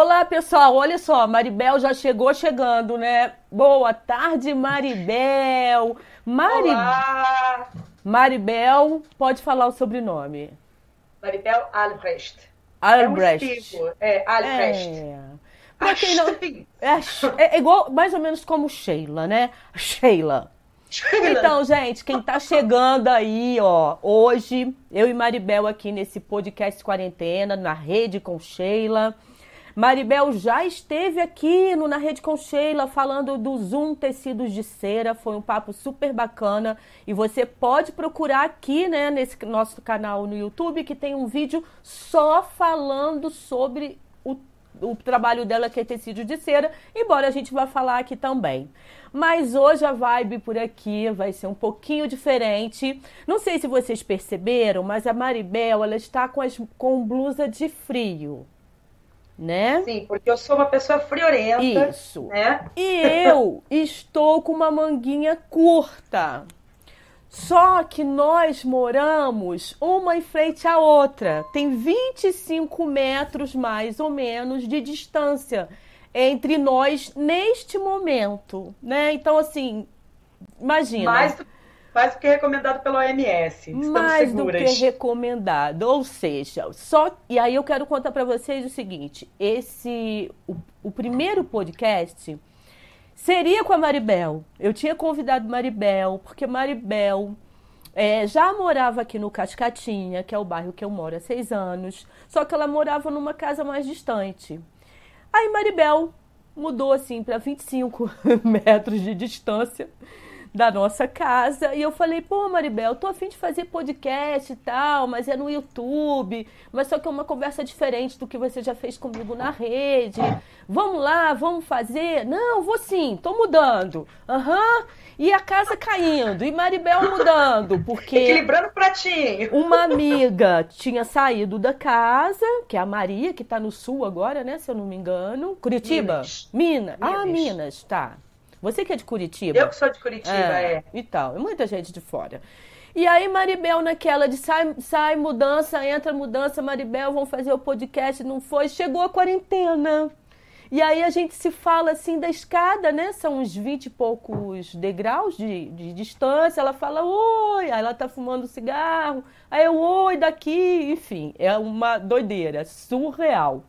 Olá, pessoal. Olha só, Maribel já chegou chegando, né? Boa tarde, Maribel. Mari... Olá. Maribel, pode falar o sobrenome. Maribel Albrecht. Albrecht. É, um é Albrecht. É. Pra quem não. É, é, igual, mais ou menos como Sheila, né? Sheila. Então, gente, quem tá chegando aí, ó, hoje, eu e Maribel aqui nesse podcast quarentena, na rede com Sheila. Maribel já esteve aqui no Na Rede com Sheila falando do Zoom Tecidos de Cera. Foi um papo super bacana. E você pode procurar aqui, né, nesse nosso canal no YouTube, que tem um vídeo só falando sobre o, o trabalho dela, que é tecido de cera. Embora a gente vá falar aqui também. Mas hoje a vibe por aqui vai ser um pouquinho diferente. Não sei se vocês perceberam, mas a Maribel ela está com, as, com blusa de frio né? Sim, porque eu sou uma pessoa friorenta. Isso. Né? E eu estou com uma manguinha curta. Só que nós moramos uma em frente à outra. Tem 25 metros mais ou menos de distância entre nós neste momento, né? Então, assim, imagina. Mais do mais do que recomendado pela OMS. Estamos mais seguras. do que recomendado. Ou seja, só. E aí eu quero contar para vocês o seguinte: esse. O, o, primeiro podcast seria com a Maribel. Eu tinha convidado Maribel, porque Maribel. É, já morava aqui no Cascatinha, que é o bairro que eu moro há seis anos, só que ela morava numa casa mais distante. Aí Maribel mudou assim para 25 metros de distância da nossa casa. E eu falei, pô, Maribel, tô afim de fazer podcast e tal, mas é no YouTube, mas só que é uma conversa diferente do que você já fez comigo na rede. Vamos lá, vamos fazer? Não, vou sim, tô mudando. Aham. Uhum. E a casa caindo, e Maribel mudando, porque. Equilibrando o pratinho. Uma amiga tinha saído da casa, que é a Maria, que tá no sul agora, né? Se eu não me engano. Curitiba? Minas. Minas. Ah, Minas, tá. Você que é de Curitiba? Eu que sou de Curitiba, é. é. E tal. E muita gente de fora. E aí, Maribel, naquela de sai, sai mudança, entra mudança, Maribel, vão fazer o podcast, não foi. Chegou a quarentena. E aí a gente se fala assim da escada, né? São uns 20 e poucos degraus de, de distância. Ela fala, oi, aí ela tá fumando cigarro. Aí eu, oi, daqui. Enfim, é uma doideira, surreal.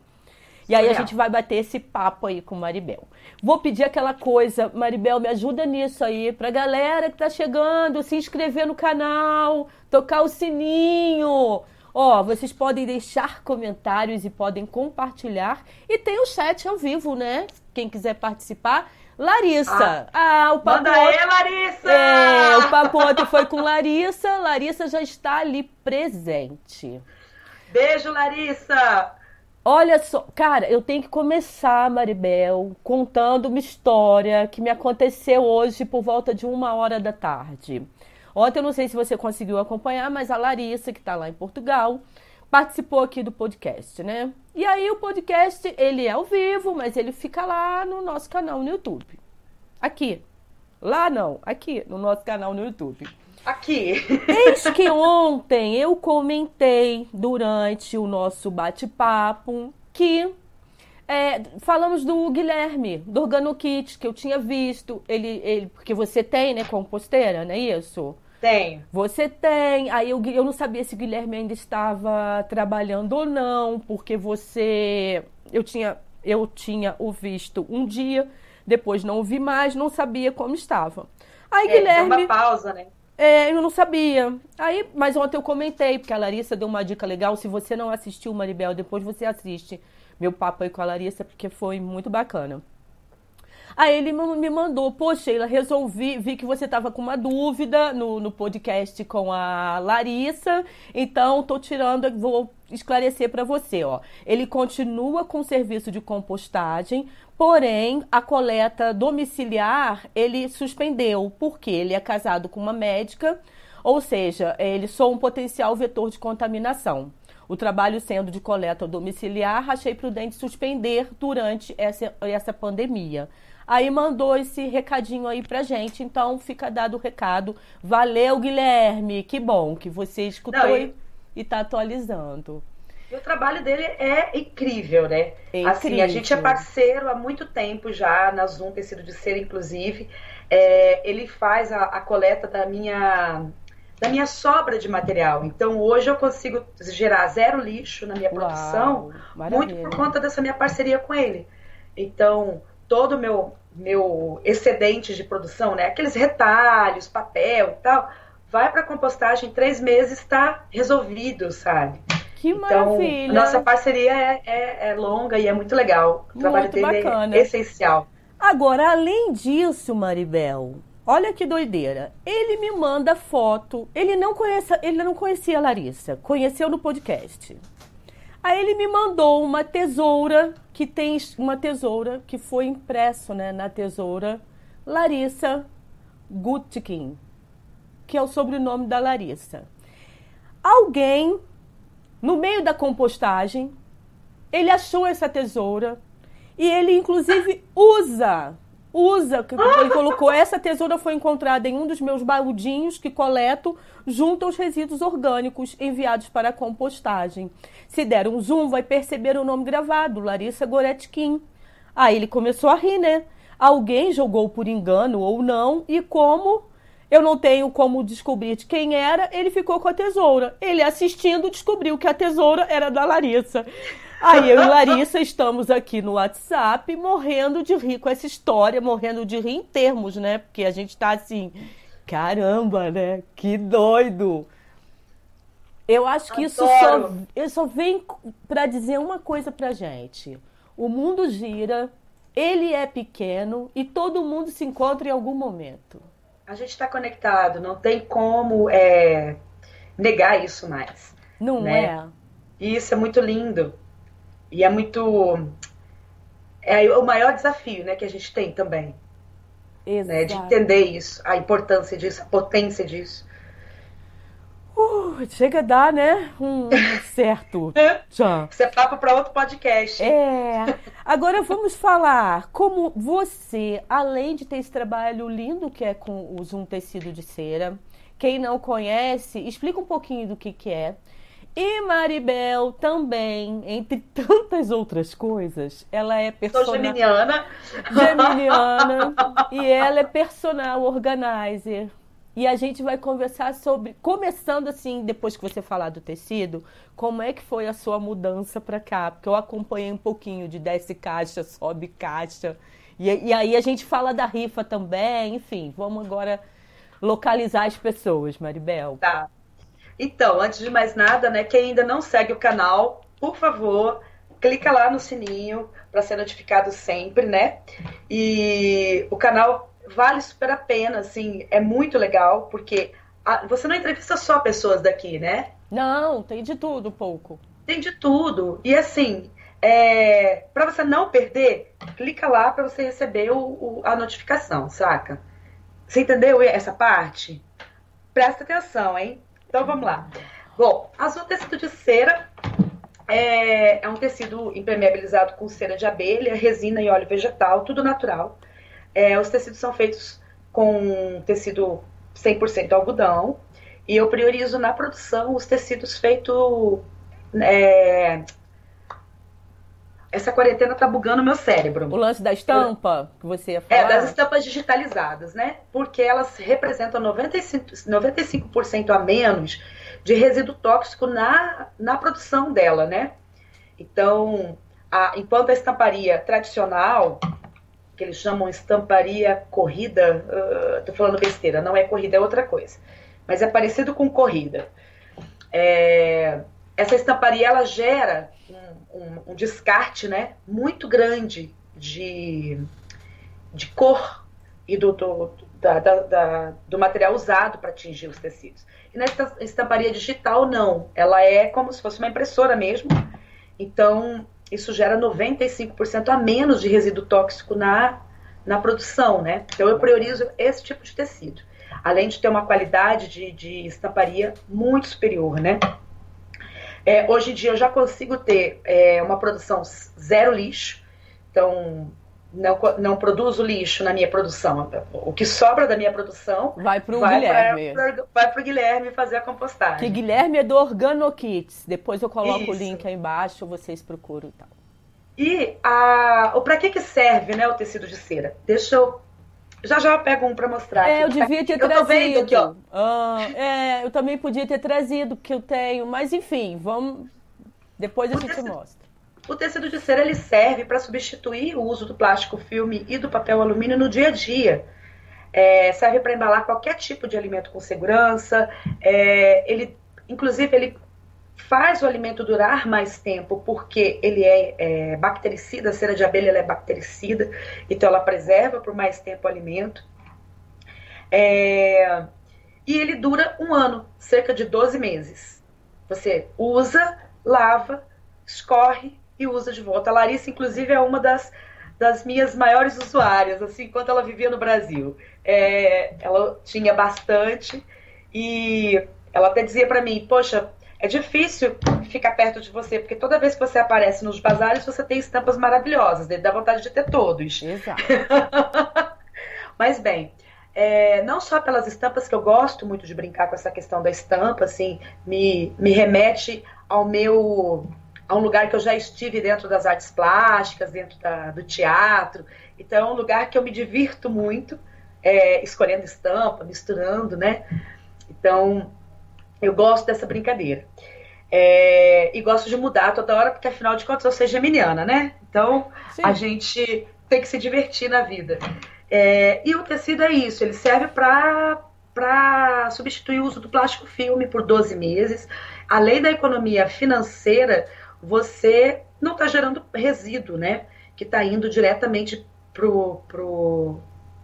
E aí a gente vai bater esse papo aí com Maribel. Vou pedir aquela coisa, Maribel, me ajuda nisso aí, pra galera que tá chegando, se inscrever no canal, tocar o sininho. Ó, vocês podem deixar comentários e podem compartilhar. E tem o chat ao vivo, né? Quem quiser participar. Larissa. Ah, ah o papo Manda aí, Larissa! É, o papo ontem foi com Larissa. Larissa já está ali presente. Beijo, Larissa! Olha só, cara, eu tenho que começar, Maribel, contando uma história que me aconteceu hoje por volta de uma hora da tarde. Ontem eu não sei se você conseguiu acompanhar, mas a Larissa, que está lá em Portugal, participou aqui do podcast, né? E aí o podcast, ele é ao vivo, mas ele fica lá no nosso canal no YouTube. Aqui. Lá não, aqui no nosso canal no YouTube. Aqui. Eis que ontem eu comentei durante o nosso bate-papo que é, falamos do Guilherme, do Organo Kit, que eu tinha visto. Ele, ele, porque você tem, né, composteira, não é isso? Tenho. Você tem. Aí eu, eu não sabia se o Guilherme ainda estava trabalhando ou não, porque você. Eu tinha, eu tinha o visto um dia, depois não o vi mais, não sabia como estava. Aí, é, Guilherme. Uma pausa, né? É, eu não sabia. Aí, mas ontem eu comentei, porque a Larissa deu uma dica legal. Se você não assistiu Maribel, depois você assiste meu papo aí com a Larissa, porque foi muito bacana. Aí ele me mandou, pô, Sheila, resolvi, vi que você estava com uma dúvida no, no podcast com a Larissa, então tô tirando, vou esclarecer para você, ó. Ele continua com o serviço de compostagem, porém a coleta domiciliar ele suspendeu, porque ele é casado com uma médica, ou seja, ele sou um potencial vetor de contaminação. O trabalho sendo de coleta domiciliar, achei prudente suspender durante essa, essa pandemia. Aí mandou esse recadinho aí pra gente, então fica dado o recado. Valeu, Guilherme, que bom que você escutou Não, e... e tá atualizando. E o trabalho dele é incrível, né? É Assim, a gente é incrível. parceiro há muito tempo já, na Zoom Tecido de Cera, inclusive. É, ele faz a, a coleta da minha, da minha sobra de material. Então, hoje eu consigo gerar zero lixo na minha produção, Uau, muito por conta dessa minha parceria com ele. Então, todo o meu, meu excedente de produção, né? Aqueles retalhos, papel e tal, vai para compostagem, em três meses está resolvido, sabe? Que Então, maravilha. nossa parceria é, é- é longa e é muito legal. O trabalho Muito dele bacana. é essencial. Agora, além disso, Maribel, olha que doideira. Ele me manda foto. Ele não conhece, ele não conhecia a Larissa, conheceu no podcast. Aí ele me mandou uma tesoura que tem uma tesoura que foi impresso, né, na tesoura Larissa Gutkin, que é o sobrenome da Larissa. Alguém no meio da compostagem, ele achou essa tesoura e ele inclusive usa, usa, ele colocou essa tesoura foi encontrada em um dos meus baldinhos que coleto junto aos resíduos orgânicos enviados para a compostagem. Se der um zoom, vai perceber o nome gravado, Larissa Goretkin. Aí ele começou a rir, né? Alguém jogou por engano ou não, e como eu não tenho como descobrir de quem era, ele ficou com a tesoura. Ele assistindo descobriu que a tesoura era da Larissa. Aí eu e Larissa estamos aqui no WhatsApp morrendo de rir com essa história, morrendo de rir em termos, né? Porque a gente tá assim, caramba, né? Que doido. Eu acho que isso só, isso só vem para dizer uma coisa pra gente. O mundo gira, ele é pequeno e todo mundo se encontra em algum momento. A gente está conectado, não tem como é, negar isso mais. Não Né? é? E isso é muito lindo. E é muito. É o maior desafio né, que a gente tem também, né, de entender isso, a importância disso, a potência disso. Uh, chega a dar, né? Um certo. Isso é papo para outro podcast. É. Agora vamos falar como você, além de ter esse trabalho lindo que é com o Zoom tecido de cera, quem não conhece, explica um pouquinho do que que é. E Maribel também, entre tantas outras coisas, ela é Sou personal geminiana. geminiana e ela é personal organizer. E a gente vai conversar sobre, começando assim, depois que você falar do tecido, como é que foi a sua mudança para cá? Porque eu acompanhei um pouquinho de desce caixa, sobe caixa. E, e aí a gente fala da rifa também, enfim, vamos agora localizar as pessoas, Maribel. Tá. Então, antes de mais nada, né, quem ainda não segue o canal, por favor, clica lá no sininho para ser notificado sempre, né? E o canal vale super a pena, assim, é muito legal, porque a- você não entrevista só pessoas daqui, né? Não, tem de tudo um pouco. Tem de tudo. E assim, é, para você não perder, clica lá para você receber o- o- a notificação, saca? Você entendeu essa parte? Presta atenção, hein? Então vamos lá. Bom, azul tecido de cera é, é um tecido impermeabilizado com cera de abelha, resina e óleo vegetal, tudo natural. É, os tecidos são feitos com tecido 100% algodão. E eu priorizo na produção os tecidos feitos. é, Essa quarentena tá bugando meu cérebro. O lance da estampa que você ia É, falar. das estampas digitalizadas, né? Porque elas representam 95%, 95% a menos de resíduo tóxico na, na produção dela, né? Então, a- enquanto a estamparia tradicional, que eles chamam estamparia corrida, ah, tô falando besteira, não é corrida, é outra coisa. Mas é parecido com corrida. É, essa estamparia, ela gera um, um- um descarte, né? Muito grande de de cor e do, do, da- da- da- do material usado para atingir os tecidos. E na esta- estamparia digital, não. Ela é como se fosse uma impressora mesmo. Então, isso gera 95% a menos de resíduo tóxico na, na produção, né? Então, eu priorizo esse tipo de tecido. Além de ter uma qualidade de, de estamparia muito superior, né? É, hoje em dia, eu já consigo ter é, uma produção zero lixo. Então, não, não produzo lixo na minha produção. O que sobra da minha produção vai para o Guilherme. Pra, pra, vai para o Guilherme fazer a compostagem. Que Guilherme é do Organokits. Depois eu coloco Isso. o link aí embaixo, vocês procuram e tal. E para que, que serve né, o tecido de cera? Deixa eu. Já já eu pego um para mostrar. É, aqui. eu devia ter eu trazido. Tô vendo aqui, ó. Ah, é, eu também podia ter trazido, porque eu tenho. Mas enfim, vamos. Depois a o gente tecido, mostra. O tecido de cera ele serve para substituir o uso do plástico filme e do papel alumínio no dia a dia. É, serve para embalar qualquer tipo de alimento com segurança. É, ele, inclusive, ele faz o alimento durar mais tempo porque ele é, é bactericida, a cera de abelha é bactericida, então ela preserva por mais tempo o alimento. É, e ele dura um ano, cerca de 12 meses. Você usa, lava, escorre e usa de volta. A Larissa, inclusive, é uma das, das minhas maiores usuárias, assim, enquanto ela vivia no Brasil. É, ela tinha bastante e ela até dizia para mim, poxa, é difícil ficar perto de você, porque toda vez que você aparece nos bazares, você tem estampas maravilhosas, né? dá vontade de ter todos. Exato. Mas bem, é, não só pelas estampas, que eu gosto muito de brincar com essa questão da estampa, assim, me, me remete ao meu a um lugar que eu já estive dentro das artes plásticas, dentro da, do teatro. Então é um lugar que eu me divirto muito, é, escolhendo estampa, misturando, né? Então eu gosto dessa brincadeira. É, e gosto de mudar toda hora, porque afinal de contas eu sou geminiana, né? Então Sim. a gente tem que se divertir na vida. É, e o tecido é isso, ele serve para substituir o uso do plástico filme por 12 meses. Além da economia financeira, você não está gerando resíduo, né? Que está indo diretamente pro, pro,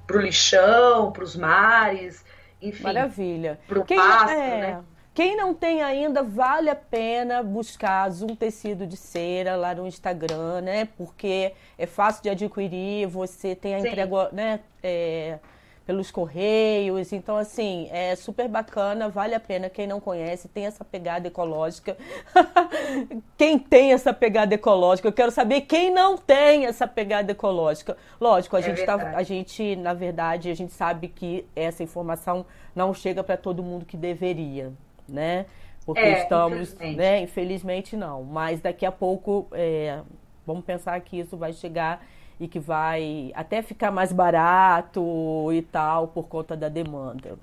pro lixão, para os mares, enfim. Maravilha. Para o pasto, é... né? Quem não tem ainda, vale a pena buscar Zoom Tecido de Cera lá no Instagram, né? Porque é fácil de adquirir, você tem a Sim. entrega, né? É, pelos correios. Então, assim, é super bacana, vale a pena. Quem não conhece, tem essa pegada ecológica. quem tem essa pegada ecológica? Eu quero saber quem não tem essa pegada ecológica. Lógico, a, é gente, tá, a gente, na verdade, a gente sabe que essa informação não chega para todo mundo que deveria né? Porque é, estamos, infelizmente. né? Infelizmente não. Mas daqui a pouco, é, vamos pensar que isso vai chegar e que vai até ficar mais barato e tal por conta da demanda.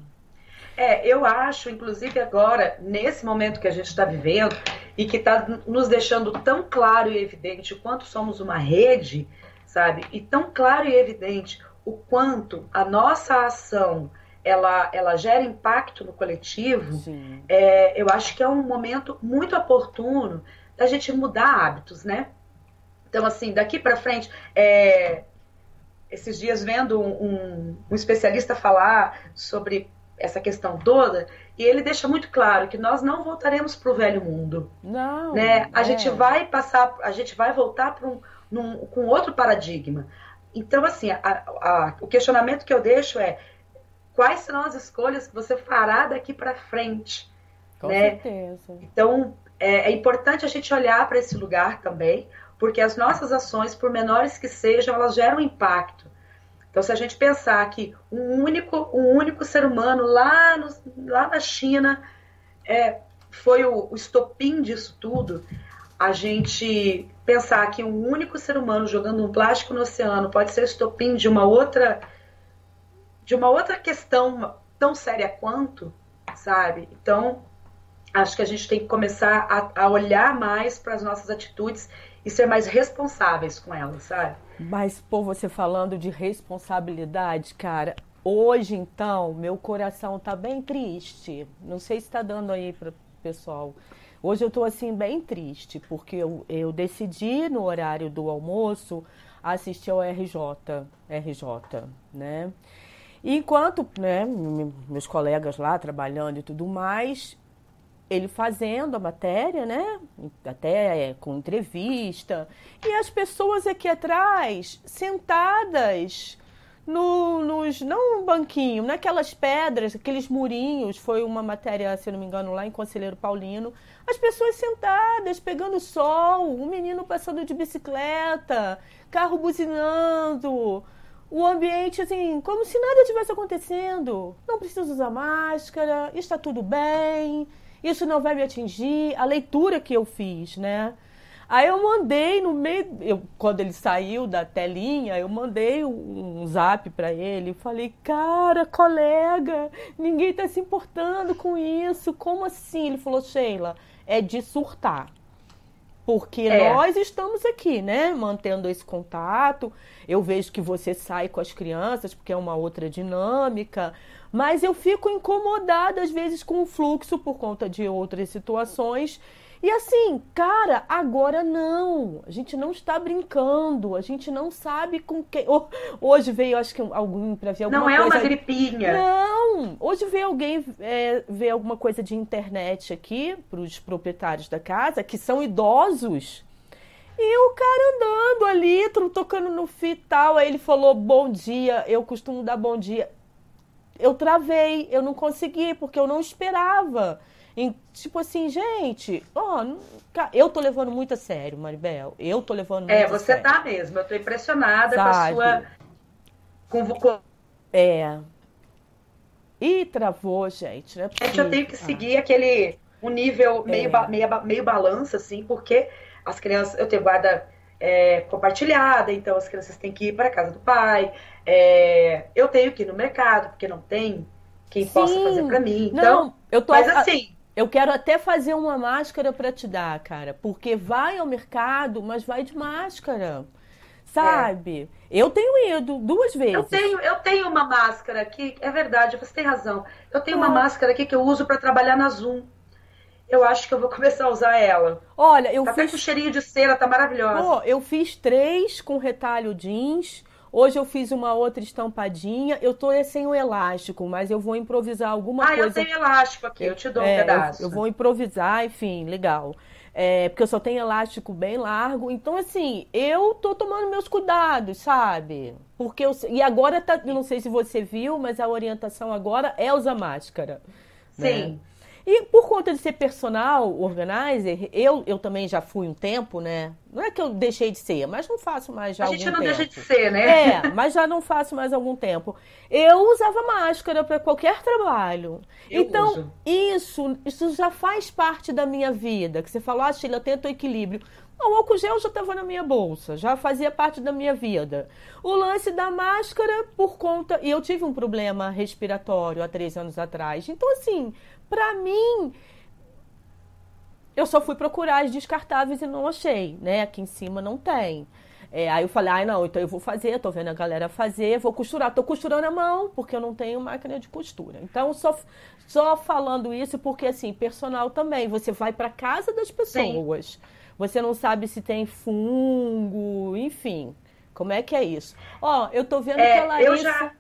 É, eu acho, inclusive agora, nesse momento que a gente está vivendo e que está nos deixando tão claro e evidente o quanto somos uma rede, sabe? E tão claro e evidente o quanto a nossa ação ela, ela gera impacto no coletivo, é, eu acho que é um momento muito oportuno da gente mudar hábitos, né? Então, assim, daqui para frente, é, esses dias vendo um, um, especialista falar sobre essa questão toda, e ele deixa muito claro que nós não voltaremos para o velho mundo. Não. Né? A é. gente vai passar, a gente vai voltar para um, num, com outro paradigma. Então, assim, a, a, o questionamento que eu deixo é quais serão as escolhas que você fará daqui para frente. Com né? certeza. Então, é, é importante a gente olhar para esse lugar também, porque as nossas ações, por menores que sejam, elas geram impacto. Então, se a gente pensar que um único, um único ser humano lá, no, lá na China é, foi o, o estopim disso tudo, a gente pensar que um único ser humano jogando um plástico no oceano pode ser estopim de uma outra de uma outra questão tão séria quanto, sabe? Então, acho que a gente tem que começar a, a olhar mais para as nossas atitudes e ser mais responsáveis com elas, sabe? Mas, pô, você falando de responsabilidade, cara, hoje então, meu coração tá bem triste. Não sei se tá dando aí para pessoal. Hoje eu tô assim bem triste, porque eu, eu decidi no horário do almoço assistir ao RJ, RJ, né? Enquanto né, meus colegas lá trabalhando e tudo mais, ele fazendo a matéria, né? Até com entrevista. E as pessoas aqui atrás, sentadas, no, nos. Não um banquinho, naquelas pedras, aqueles murinhos. Foi uma matéria, se não me engano, lá em Conselheiro Paulino. As pessoas sentadas, pegando sol, um menino passando de bicicleta, carro buzinando. O ambiente, assim, como se nada tivesse acontecendo. Não preciso usar máscara, está tudo bem, isso não vai me atingir. A leitura que eu fiz, né? Aí eu mandei no meio, eu, quando ele saiu da telinha, eu mandei um, zap para ele. Falei, cara, colega, ninguém está se importando com isso. Como assim? Ele falou, Sheila, é de surtar. Porque é. nós estamos aqui, né? Mantendo esse contato. Eu vejo que você sai com as crianças, porque é uma outra dinâmica. Mas eu fico incomodada, às vezes, com o fluxo por conta de outras situações. E assim, cara, agora não. A gente não está brincando. A gente não sabe com quem. Hoje veio, acho que alguém para ver alguma coisa. Não é uma gripinha. Não. Hoje veio alguém é, ver alguma coisa de internet aqui para os proprietários da casa que são idosos. E o cara andando ali, tocando no fio e tal. Aí ele falou bom dia. Eu costumo dar bom dia. Eu travei, eu não consegui, porque eu não esperava. Em, tipo assim, gente, ó, eu tô levando muito a sério, Maribel. Eu tô levando é, muito a sério. É, você tá mesmo. Eu tô impressionada Sabe? com a sua. Com... É. E travou, gente. Né? Gente, eu tenho que seguir aquele. Um nível meio, é. meio, meio balança, assim, porque as crianças. Eu tenho guarda é, compartilhada, então as crianças têm que ir para casa do pai. É, eu tenho que ir no mercado, porque não tem quem Sim. possa fazer para mim. Então, não, eu tô mas assim, eu quero até fazer uma máscara para te dar, cara, porque vai ao mercado, mas vai de máscara. Sabe? É. Eu tenho ido duas vezes. Eu tenho, eu tenho uma máscara aqui, é verdade, você tem razão. Eu tenho uma máscara aqui que eu uso para trabalhar na Zoom. Eu acho que eu vou começar a usar ela. Olha, eu tá fiz. Até com cheirinho de cera, tá maravilhosa. Oh, eu fiz três com retalho jeans Hoje eu fiz uma outra estampadinha. Eu tô sem o elástico, mas eu vou improvisar alguma ah, coisa. Ah, eu tenho elástico aqui, eu te dou é, um pedaço. Eu, eu, vou improvisar, enfim, legal. É, porque eu só tenho elástico bem largo. Então, assim, eu tô tomando meus cuidados, sabe? Porque eu, e agora tá. Não sei se você viu, mas a orientação agora é usar máscara. Né? Sim. Né? E por conta de ser personal organizer, eu, eu também já fui um tempo, né? Não é que eu deixei de ser, mas não faço mais já A algum tempo. A gente não deixa de ser, né? É, mas já não faço mais algum tempo. Eu usava máscara para qualquer trabalho. Eu então, uso. isso isso já faz parte da minha vida. Que você falou, ah, Sheila, tenta o equilíbrio. O álcool gel já estava na minha bolsa, já fazia parte da minha vida. O lance da máscara, por conta. E eu tive um problema respiratório há três anos atrás. Então, assim, para mim, eu só fui procurar as descartáveis e não achei, né? Aqui em cima não tem. É, aí eu falei, ai não, então eu vou fazer, tô vendo a galera fazer, vou costurar. Tô costurando a mão, porque eu não tenho máquina de costura. Então, só, só falando isso, porque assim, personal também, você vai para casa das pessoas. Sim. Você não sabe se tem fungo, enfim. Como é que é isso? Ó, eu tô vendo é, que a Larissa. Eu já...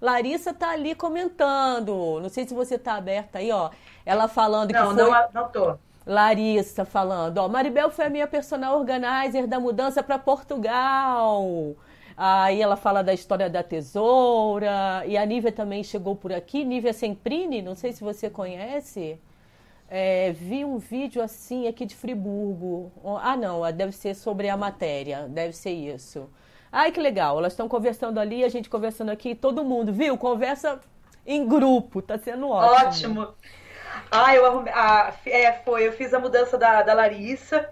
Larissa tá ali comentando. Não sei se você tá aberta aí, ó. Ela falando não, que foi. Não, não tô. Larissa falando, ó, Maribel foi a minha personal organizer da mudança para Portugal. Aí ela fala da história da tesoura. E a Nívia também chegou por aqui. Nívia Semprini, não sei se você conhece. É, vi um vídeo assim aqui de Friburgo. Ah, não, deve ser sobre a matéria, deve ser isso. Ai, que legal, elas estão conversando ali, a gente conversando aqui, todo mundo, viu? Conversa em grupo, tá sendo ótimo. Ótimo. Ah, eu arrumei. Ah, é, foi, eu fiz a mudança da, da Larissa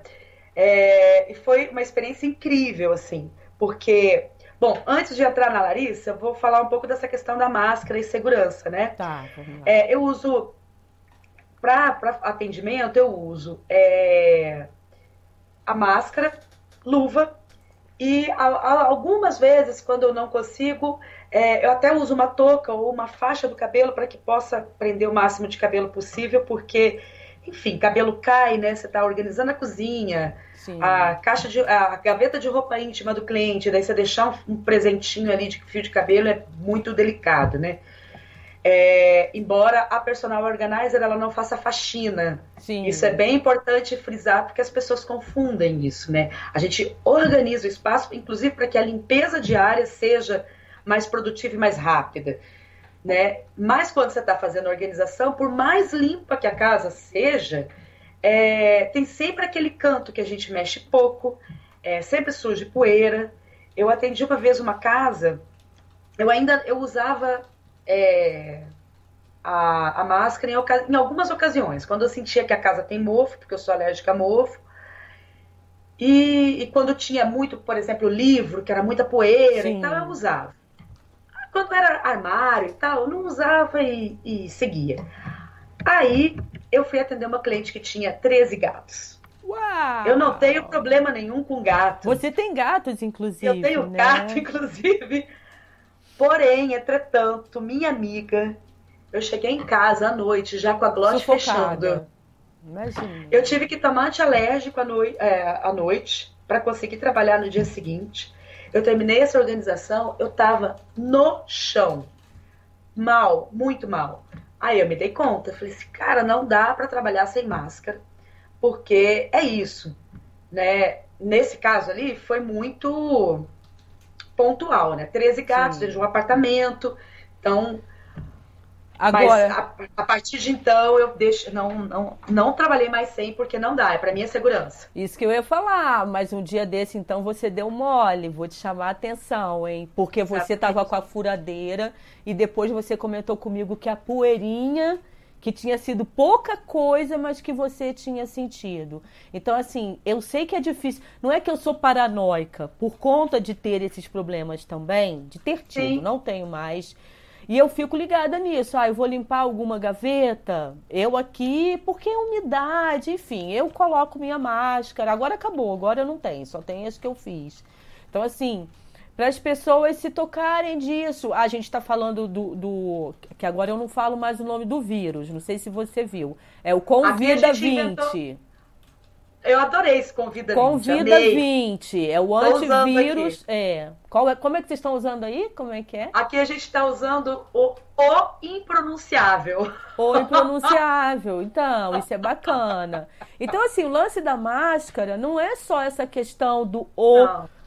é, e foi uma experiência incrível, assim, porque. Bom, antes de entrar na Larissa, eu vou falar um pouco dessa questão da máscara e segurança, né? Tá, é, eu uso para atendimento, eu uso é, a máscara, luva e a, a, algumas vezes, quando eu não consigo, é, eu até uso uma touca ou uma faixa do cabelo para que possa prender o máximo de cabelo possível, porque, enfim, cabelo cai, né? Você está organizando a cozinha, Sim. a caixa de, a gaveta de roupa íntima do cliente, daí você deixar um, um presentinho ali de fio de cabelo é muito delicado, né? É, embora a personal organizer ela não faça faxina. Sim. Isso é bem importante frisar porque as pessoas confundem isso, né? A gente organiza o espaço, inclusive para que a limpeza diária seja mais produtiva e mais rápida. Né? Mas quando você está fazendo organização, por mais limpa que a casa seja, é, tem sempre aquele canto que a gente mexe pouco, é, sempre surge poeira. Eu atendi uma vez uma casa, eu ainda eu usava é, a, a, máscara em, em, algumas ocasiões, quando eu sentia que a casa tem mofo, porque eu sou alérgica a mofo, e, e quando tinha muito, por exemplo, livro, que era muita poeira Sim. e tal, eu usava. Quando era armário e tal, eu não usava e, e seguia. Aí eu fui atender uma cliente que tinha 13 gatos. Uau! Eu não tenho problema nenhum com gato. Você tem gatos, inclusive. Eu tenho né? gato, inclusive. Porém, entretanto, minha amiga, eu cheguei em casa à noite, já com a glote fechando. Imagina. Eu tive que tomar antialérgico à, noi é, à noite para conseguir trabalhar no dia seguinte. Eu terminei essa organização, eu tava no chão. Mal, muito mal. Aí eu me dei conta, falei assim, cara, não dá para trabalhar sem máscara, porque é isso, né? Nesse caso ali foi muito pontual, né? 13 gatos dentro de um apartamento. Então, Agora, Mas a, a, partir de então eu deixo, não, não, não trabalhei mais sem porque não dá, é para minha segurança. Isso que eu ia falar, mas um dia desse então você deu mole, vou te chamar a atenção, hein? Porque você estava com a furadeira e depois você comentou comigo que a poeirinha que tinha sido pouca coisa, mas que você tinha sentido. Então, assim, eu sei que é difícil. Não é que eu sou paranoica por conta de ter esses problemas também, de ter tido, Sim. não tenho mais. E eu fico ligada nisso. Ah, eu vou limpar alguma gaveta, eu aqui, porque é umidade, enfim, eu coloco minha máscara. Agora acabou, agora eu não tenho, só tem as que eu fiz. Então, assim, para as pessoas se tocarem disso. Ah, a gente está falando do, do, Que agora eu não falo mais o nome do vírus, não sei se você viu. É o Convida 20. Inventou... Eu adorei esse Convida, 20. Convida 20. É o antivírus. É. Qual é. Como é que vocês estão usando aí? Como é que é? Aqui a gente está usando o, o impronunciável. O impronunciável. Então, isso é bacana. Então, assim, o lance da máscara não é só essa questão do o. Não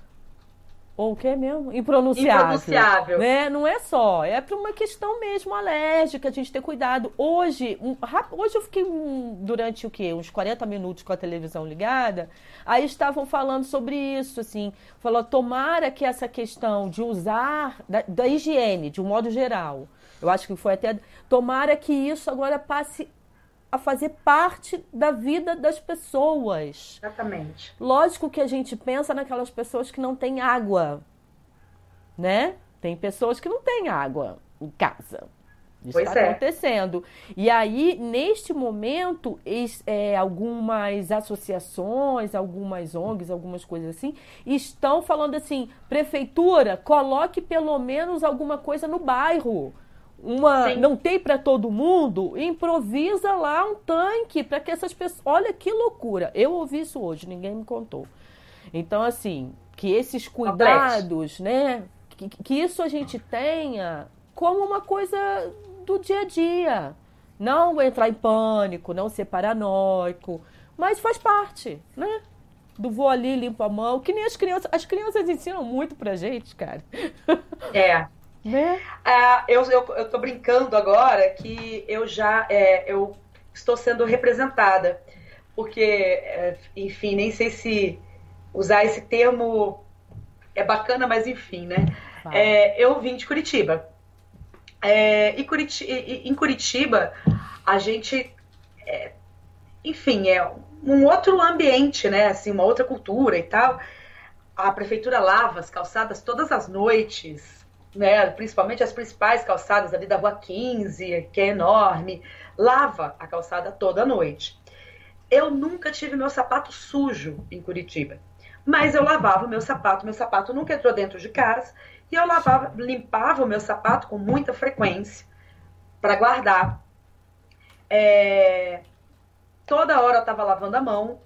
ou o que mesmo? Impronunciável. Impronunciável. Né? Não é só, é para uma questão mesmo alérgica, a gente ter cuidado. Hoje, um, hoje eu fiquei um, durante o quê? Uns 40 minutos com a televisão ligada, aí estavam falando sobre isso, assim, falou, tomara que essa questão de usar, da, da higiene, de um modo geral, eu acho que foi até, tomara que isso agora passe a fazer parte da vida das pessoas. Exatamente. Lógico que a gente pensa naquelas pessoas que não têm água, né? Tem pessoas que não têm água em casa. Isso está é. acontecendo. E aí, neste momento, é, algumas associações, algumas ONGs, algumas coisas assim, estão falando assim: prefeitura, coloque pelo menos alguma coisa no bairro uma Sim. não tem para todo mundo, improvisa lá um tanque para que essas pessoas. Olha que loucura! Eu ouvi isso hoje, ninguém me contou. Então, assim, que esses cuidados, né? Que, que isso a gente tenha como uma coisa do dia a dia. Não entrar em pânico, não ser paranoico, mas faz parte, né? Do vou ali, limpo a mão, que nem as crianças. As crianças ensinam muito pra gente, cara. É. Né? É, eu, eu, eu tô brincando agora que eu já é, eu estou sendo representada. Porque, é, enfim, nem sei se usar esse termo é bacana, mas enfim, né? É, eu vim de Curitiba. É, e Curitiba, em Curitiba, a gente, é, enfim, é um outro ambiente, né? Assim, uma outra cultura e tal. A prefeitura lava as calçadas todas as noites, né, principalmente as principais calçadas ali da Rua 15, que é enorme, lava a calçada toda noite. Eu nunca tive meu sapato sujo em Curitiba, mas eu lavava o meu sapato, meu sapato nunca entrou dentro de casa, e eu lavava, limpava o meu sapato com muita frequência para guardar. É... Toda hora eu estava lavando a mão,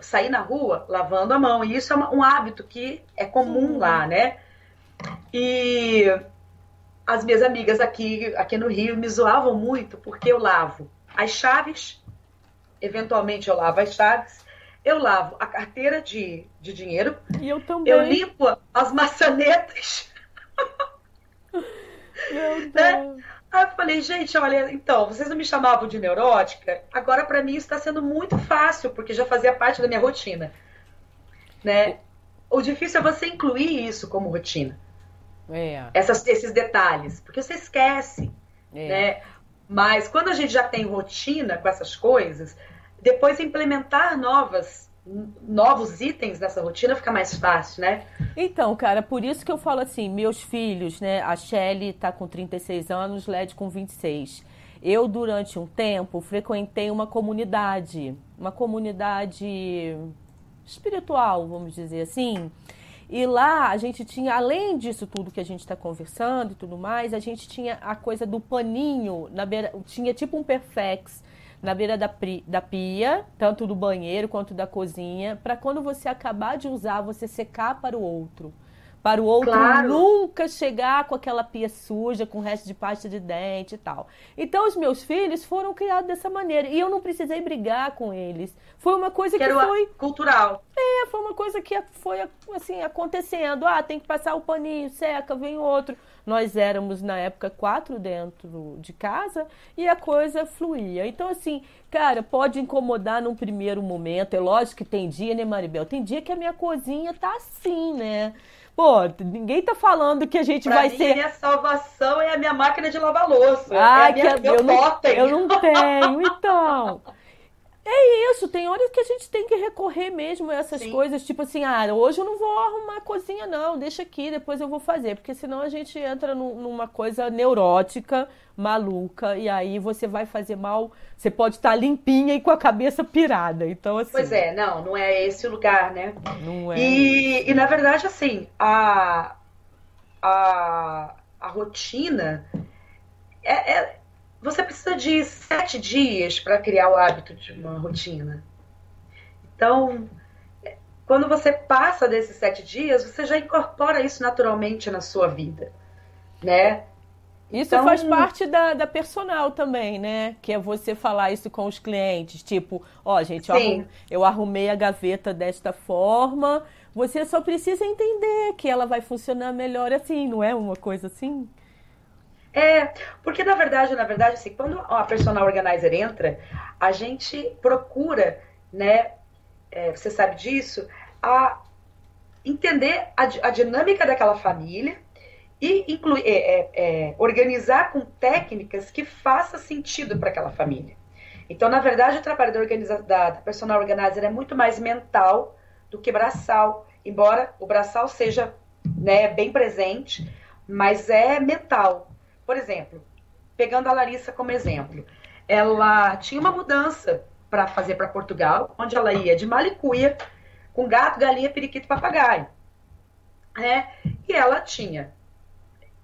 sair na rua lavando a mão, e isso é um hábito que é comum lá, né? E as minhas amigas aqui, aqui no Rio me zoavam muito porque eu lavo as chaves, eventualmente eu lavo as chaves, eu lavo a carteira de, de dinheiro, e eu também. Eu limpo as maçanetas. Meu Deus. Aí eu falei, gente, olha, então, vocês não me chamavam de neurótica? Agora, para mim, isso está sendo muito fácil, porque já fazia parte da minha rotina. Né? O difícil é você incluir isso como rotina. É. Essas, esses detalhes, porque você esquece. É. Né? Mas quando a gente já tem rotina com essas coisas, depois implementar novas novos itens nessa rotina fica mais fácil, né? Então, cara, por isso que eu falo assim, meus filhos, né? A Shelly tá com 36 anos, Led com 26. Eu, durante um tempo, frequentei uma comunidade, uma comunidade espiritual, vamos dizer assim. E lá a gente tinha, além disso tudo que a gente está conversando e tudo mais, a gente tinha a coisa do paninho na beira, tinha tipo um perfex na beira da, da pia, tanto do banheiro quanto da cozinha, para quando você acabar de usar, você secar para o outro. Para o outro claro. nunca chegar com aquela pia suja, com resto de pasta de dente e tal. Então, os meus filhos foram criados dessa maneira. E eu não precisei brigar com eles. Foi uma coisa que, que foi. Cultural. É, foi uma coisa que foi assim, acontecendo. Ah, tem que passar o paninho, seca, vem outro. Nós éramos, na época, quatro dentro de casa e a coisa fluía. Então, assim, cara, pode incomodar num primeiro momento. É lógico que tem dia, né, Maribel? Tem dia que a minha cozinha tá assim, né? Pô, ninguém tá falando que a gente pra vai mim, ser. Minha salvação é a minha máquina de lavar louça. Ah, é a minha, que eu, não, eu não tenho, então. É isso, tem horas que a gente tem que recorrer mesmo a essas Sim. coisas, tipo assim, ah, hoje eu não vou arrumar a cozinha, não, deixa aqui, depois eu vou fazer, porque senão a gente entra numa coisa neurótica, maluca, e aí você vai fazer mal, você pode estar limpinha e com a cabeça pirada. Então, assim. Pois é, não, não é esse o lugar, né? Não é. E, e na verdade, assim, a, a, a rotina é, é você precisa de sete dias para criar o hábito de uma rotina. Então, quando você passa desses sete dias, você já incorpora isso naturalmente na sua vida, né? Isso então... faz parte da, da personal também, né? Que é você falar isso com os clientes. Tipo, ó, gente, eu, eu arrumei a gaveta desta forma. Você só precisa entender que ela vai funcionar melhor assim, não é uma coisa assim? É, porque na verdade, na verdade, assim, quando a personal organizer entra, a gente procura, né, é, você sabe disso, a entender a, a dinâmica daquela família e incluir, é, é, é, organizar com técnicas que faça sentido para aquela família. Então, na verdade, o trabalho da, organiza, da, da personal organizer é muito mais mental do que braçal, embora o braçal seja né, bem presente, mas é mental. Por exemplo, pegando a Larissa como exemplo, ela tinha uma mudança para fazer para Portugal, onde ela ia de Malicuia com gato, galinha, periquito papagaio. É, e ela tinha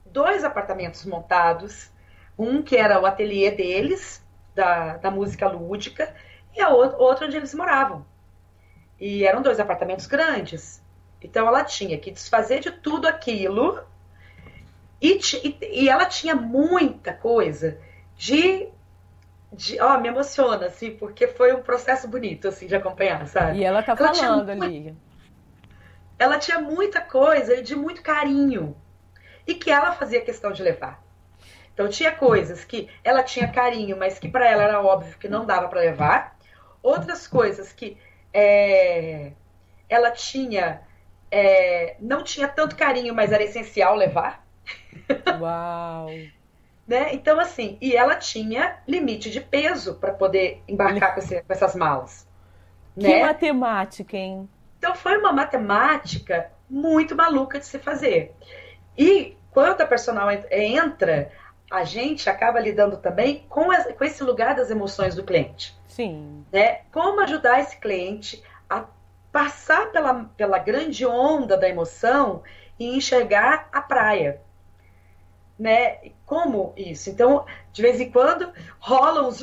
dois apartamentos montados, um que era o ateliê deles, da, da música lúdica, e a outro onde eles moravam. E eram dois apartamentos grandes. Então ela tinha que desfazer de tudo aquilo e, e, e ela tinha muita coisa de de, ó, me emociona, assim, porque foi um processo bonito, assim, de acompanhar, sabe? E ela tá ela falando ali. Ela tinha muita coisa de muito carinho e que ela fazia questão de levar. Então tinha coisas que ela tinha carinho, mas que para ela era óbvio que não dava para levar. Outras coisas que é, ela tinha é, não tinha tanto carinho, mas era essencial levar. Uau! né? Então, assim, e ela tinha limite de peso para poder embarcar com, esse, com, essas malas. Que né? matemática, hein? Então, foi uma matemática muito maluca de se fazer. E quando a personal entra, a gente acaba lidando também com, com esse lugar das emoções do cliente. Sim. Né? Como ajudar esse cliente a passar pela, pela grande onda da emoção e enxergar a praia né? Como isso? Então, de vez em quando, rolam uns.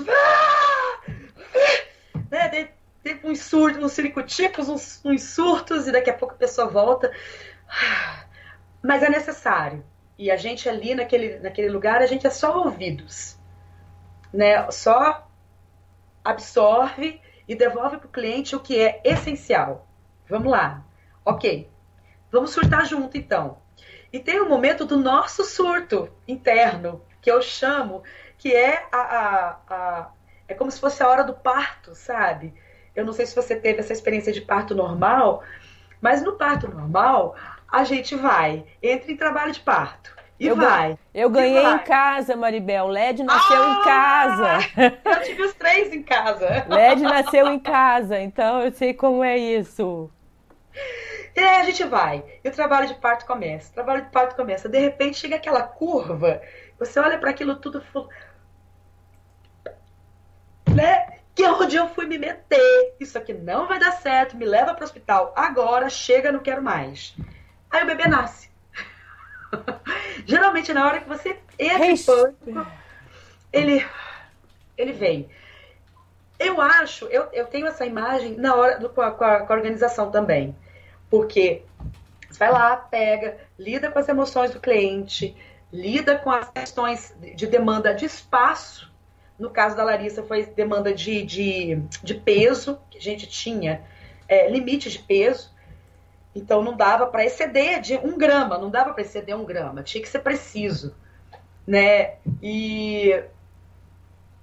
Né? Tem, tem uns surtos, uns siricuticos, uns, uns surtos, e daqui a pouco a pessoa volta. Mas é necessário. E a gente ali naquele, naquele lugar, a gente é só ouvidos. Né? Só absorve e devolve para o cliente o que é essencial. Vamos lá. Ok. Vamos surtar junto, então. E tem um momento do nosso surto interno, que eu chamo, que é a, a, a é como se fosse a hora do parto, sabe? Eu não sei se você teve essa experiência de parto normal, mas no parto normal, a gente vai, entra em trabalho de parto. E eu, vai. Eu ganhei vai. em casa, Maribel. LED nasceu ah, em casa. Eu tive os três em casa. LED nasceu em casa, então eu sei como é isso. E aí a gente vai. E o trabalho de parto começa. O trabalho de parto começa. De repente chega aquela curva. Você olha para aquilo tudo. Né? Que é onde eu fui me meter. Isso aqui não vai dar certo. Me leva para o hospital. Agora chega, não quero mais. Aí o bebê nasce. Geralmente, na hora que você entra em pânico, ele, ele vem. Eu acho, eu, eu tenho essa imagem na hora do, com, a, com, a, com a organização também. Porque você vai lá, pega, lida com as emoções do cliente, lida com as questões de demanda de espaço. No caso da Larissa, foi demanda de, de, de peso, que a gente tinha é, limite de peso. Então não dava para exceder de um grama, não dava para exceder um grama, tinha que ser preciso, né? E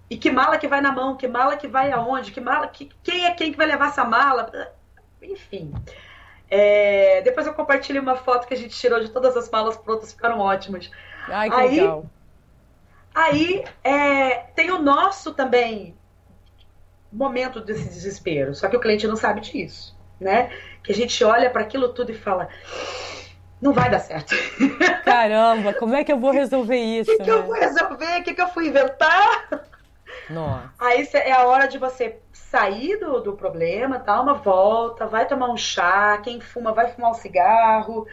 e que mala que vai na mão, que mala que vai aonde, que mala que quem é quem que vai levar essa mala, enfim. É, depois eu compartilho uma foto que a gente tirou de todas as malas prontas, ficaram ótimas. Ai, que aí, legal. Aí é, tem o nosso também momento desse desespero, só que o cliente não sabe disso né? Que a gente olha para aquilo tudo e fala, não vai dar certo. Caramba, como é que eu vou resolver isso? O que, que né? eu vou resolver? O que, que eu fui inventar? Nossa. Aí é a hora de você sair do, do problema, dar uma volta, vai tomar um chá, quem fuma vai fumar um cigarro,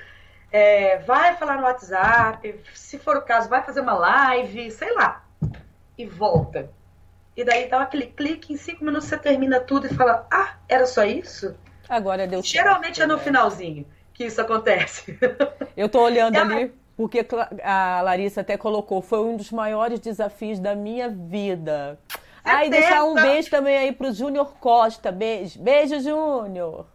é, vai falar no WhatsApp, se for o caso, vai fazer uma live, sei lá, e volta. E daí dá aquele clique, em cinco minutos você termina tudo e fala, ah, era só isso? Agora deu Geralmente certo, é no né? finalzinho que isso acontece. Eu tô olhando é ali porque a Larissa até colocou, foi um dos maiores desafios da minha vida. Ai, deixar um beijo também aí pro Júnior Costa. Beijo. Beijo, Júnior.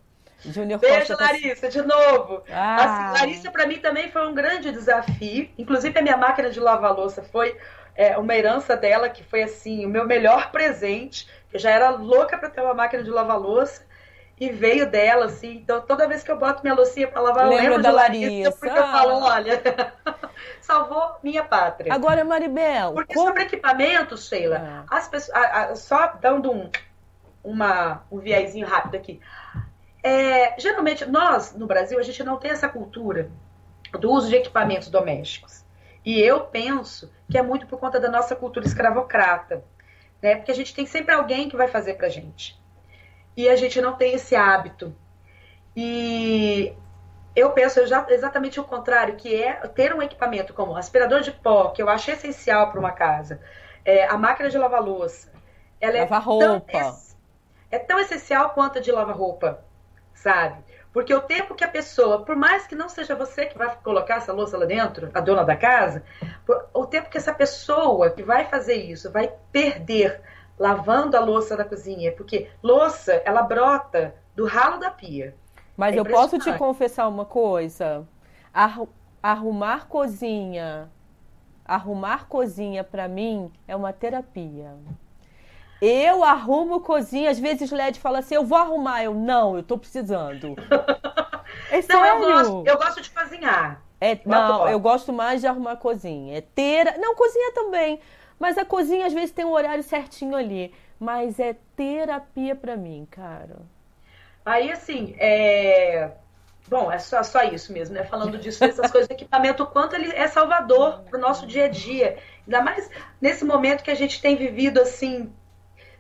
Júnior Beijo, Costa. Tá Larissa, de novo. Ah. Assim, Larissa, para mim, também foi um grande desafio. Inclusive, a minha máquina de lavar louça foi é, uma herança dela, que foi assim, o meu melhor presente. Eu já era louca para ter uma máquina de lavar louça e veio dela, assim. Então, toda vez que eu boto minha loucinha pra lavar, eu lembro da Larissa, porque ah. eu falo, olha, salvou minha pátria. Agora, Maribel... Porque como... sobre equipamentos, Sheila, ah. as pessoas, a, a, só dando um, uma, um viezinho rápido aqui. É, geralmente, nós, no Brasil, a gente não tem essa cultura do uso de equipamentos domésticos. E eu penso que é muito por conta da nossa cultura escravocrata. Né? Porque a gente tem sempre alguém que vai fazer pra gente e a gente não tem esse hábito. E eu penso exatamente o contrário, que é ter um equipamento como aspirador de pó, que eu acho essencial para uma casa, é, a máquina de lavar louça, ela lavar é roupa. Tão, é tão essencial quanto a de lavar roupa, sabe? Porque o tempo que a pessoa, por mais que não seja você que vai colocar essa louça lá dentro, a dona da casa, o tempo que essa pessoa que vai fazer isso vai perder lavando a louça da cozinha, porque louça, ela brota do ralo da pia. Mas é eu posso te confessar uma coisa? Arrumar cozinha, arrumar cozinha para mim é uma terapia. Eu arrumo cozinha, às vezes Led fala assim, eu vou arrumar, eu não, eu tô precisando. É. Não, eu gosto, eu gosto de cozinhar. É, não, eu gosto mais de arrumar cozinha. É ter, não, cozinha também. Mas a cozinha às vezes tem um horário certinho ali. Mas é terapia para mim, cara. Aí, assim, é. Bom, é só, só isso mesmo, né? Falando disso, dessas coisas, equipamento, o quanto ele é salvador para o nosso dia a dia. Ainda mais nesse momento que a gente tem vivido assim,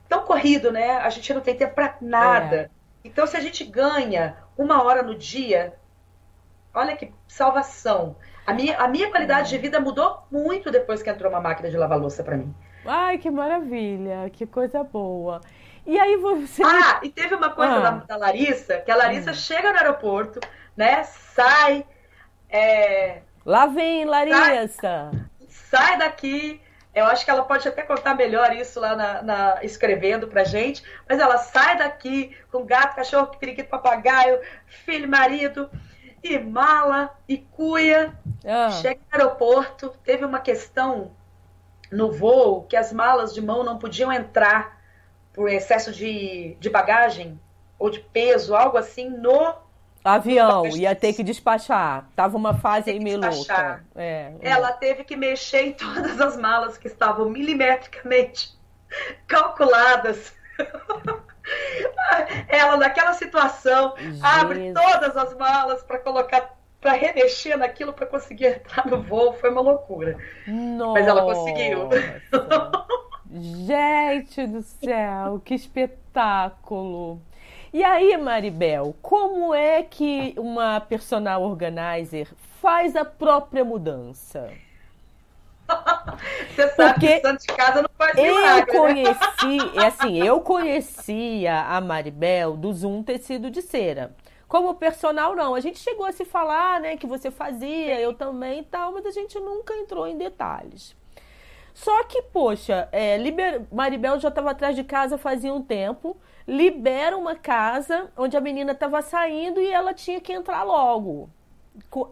tão corrido, né? A gente não tem tempo para nada. É. Então, se a gente ganha uma hora no dia, olha que salvação. A minha, a minha qualidade de vida mudou muito depois que entrou uma máquina de lavar louça para mim. Ai, que maravilha, que coisa boa. E aí você. Ah, e teve uma coisa ah. da, da, Larissa, que a Larissa ah. chega no aeroporto, né? Sai. É... Lá vem, Larissa! Sai, sai, daqui. Eu acho que ela pode até contar melhor isso lá na, na, escrevendo pra gente. Mas ela sai daqui com gato, cachorro, periquito, papagaio, filho, marido e mala, e cuia, Ah. Cheguei no aeroporto, teve uma questão no voo que as malas de mão não podiam entrar por excesso de, de bagagem ou de peso, algo assim, no avião. Ia ter que despachar. Tava uma fase aí meio louca. É, é, Ela teve que mexer em todas as malas que estavam milimetricamente calculadas. Ela, naquela situação, Gente. abre todas as malas para colocar para remexer naquilo para conseguir entrar no voo foi uma loucura. Nossa. Mas ela conseguiu. Gente do céu, que espetáculo! E aí, Maribel, como é que uma personal organizer faz a própria mudança? Você sabe Porque que de casa não faz milagre, Eu conheci, né? é assim, eu conhecia a Maribel do Zoom tecido de cera. Como personal, não. A gente chegou a se falar, né, que você fazia, eu também e tal, mas a gente nunca entrou em detalhes. Só que, poxa, é, liber... Maribel já estava atrás de casa fazia um tempo, libera uma casa onde a menina estava saindo e ela tinha que entrar logo.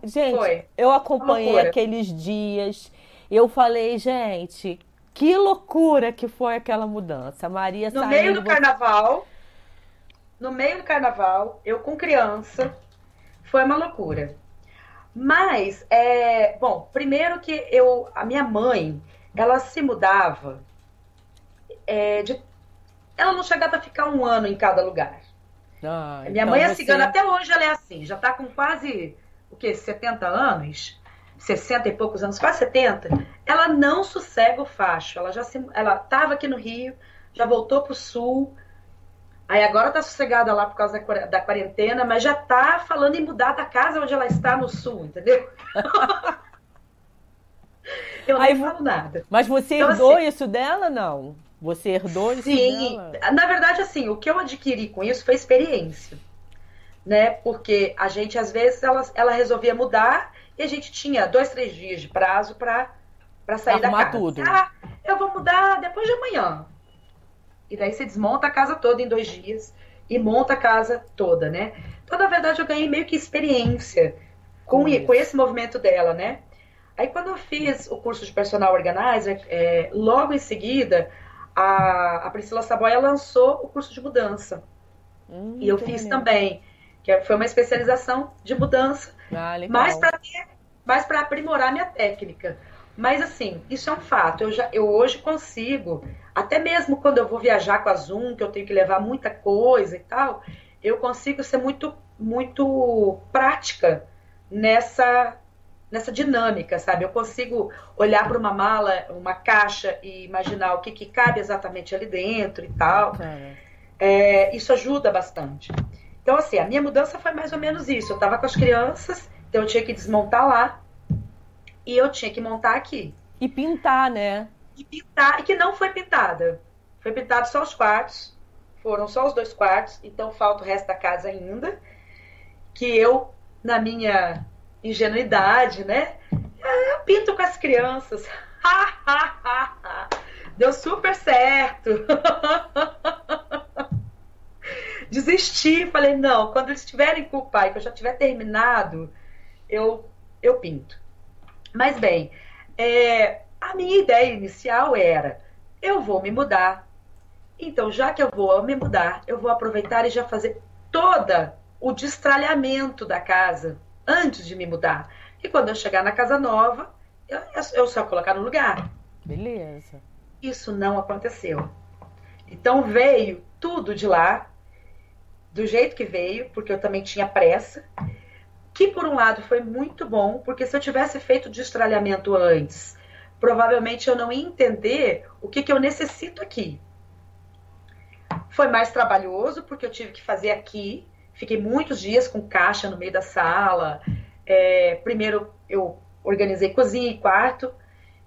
Gente, Foi. eu acompanhei aqueles dias. Eu falei, gente, que loucura que foi aquela mudança. Maria No meio do carnaval, no meio do carnaval, eu com criança, foi uma loucura. Mas, é, bom, primeiro que eu, a minha mãe, ela se mudava é, de. Ela não chegava a ficar um ano em cada lugar. Ah, Minha então mãe é cigana, até hoje ela é assim, já está com quase o que, 70 anos, 60 e poucos anos, quase 70. Ela não sossega o facho. Ela já se, ela estava aqui no Rio, já voltou para o sul. Aí agora está sossegada lá por causa da, da quarentena, mas já está falando em mudar da casa onde ela está no sul, entendeu? Eu Aí, não falo nada. Mas você então, herdou assim, isso dela, não? Você herdou isso sim, dela? na verdade, assim, o que eu adquiri com isso foi experiência. Né? Porque a gente, às vezes, ela, ela resolvia mudar e a gente tinha dois, três dias de prazo para sair Arrumar da casa. tudo. Ah, eu vou mudar depois de amanhã. E daí você desmonta a casa toda em dois dias e monta a casa toda, né? Então, na verdade, eu ganhei meio que experiência com, com esse movimento dela, né? Aí quando eu fiz o curso de personal organizer, é, logo em seguida, a, a Priscila Saboia lançou o curso de mudança. Hum, e eu fiz legal. também, que foi uma especialização de mudança, ah, mais para mais para aprimorar minha técnica. Mas assim, isso é um fato. Eu, já, eu hoje consigo, até mesmo quando eu vou viajar com a Zoom, que eu tenho que levar muita coisa e tal, eu consigo ser muito, muito prática nessa nessa dinâmica, sabe? Eu consigo olhar para uma mala, uma caixa e imaginar o que, que cabe exatamente ali dentro e tal. É, isso ajuda bastante. Então, assim, a minha mudança foi mais ou menos isso. Eu estava com as crianças, então eu tinha que desmontar lá e eu tinha que montar aqui. E pintar, né? E pintar, e que não foi pintada. Foi pintado só os quartos, foram só os dois quartos, então falta o resto da casa ainda. Que eu, na minha ingenuidade, né? Eu pinto com as crianças. Deu super certo. Desisti, falei, não, quando eles estiverem com o pai, que eu já tiver terminado, eu, eu pinto. Mas bem, é, a minha ideia inicial era, eu vou me mudar. Então, já que eu vou me mudar, eu vou aproveitar e já fazer toda o destralhamento da casa antes de me mudar. E quando eu chegar na casa nova, eu, eu só colocar no lugar. Beleza. Isso não aconteceu. Então veio tudo de lá, do jeito que veio, porque eu também tinha pressa. Que por um lado foi muito bom, porque se eu tivesse feito destralhamento antes, provavelmente eu não ia entender o que, que eu necessito aqui. Foi mais trabalhoso, porque eu tive que fazer aqui, Fiquei muitos dias com caixa no meio da sala. É, primeiro eu organizei cozinha e quarto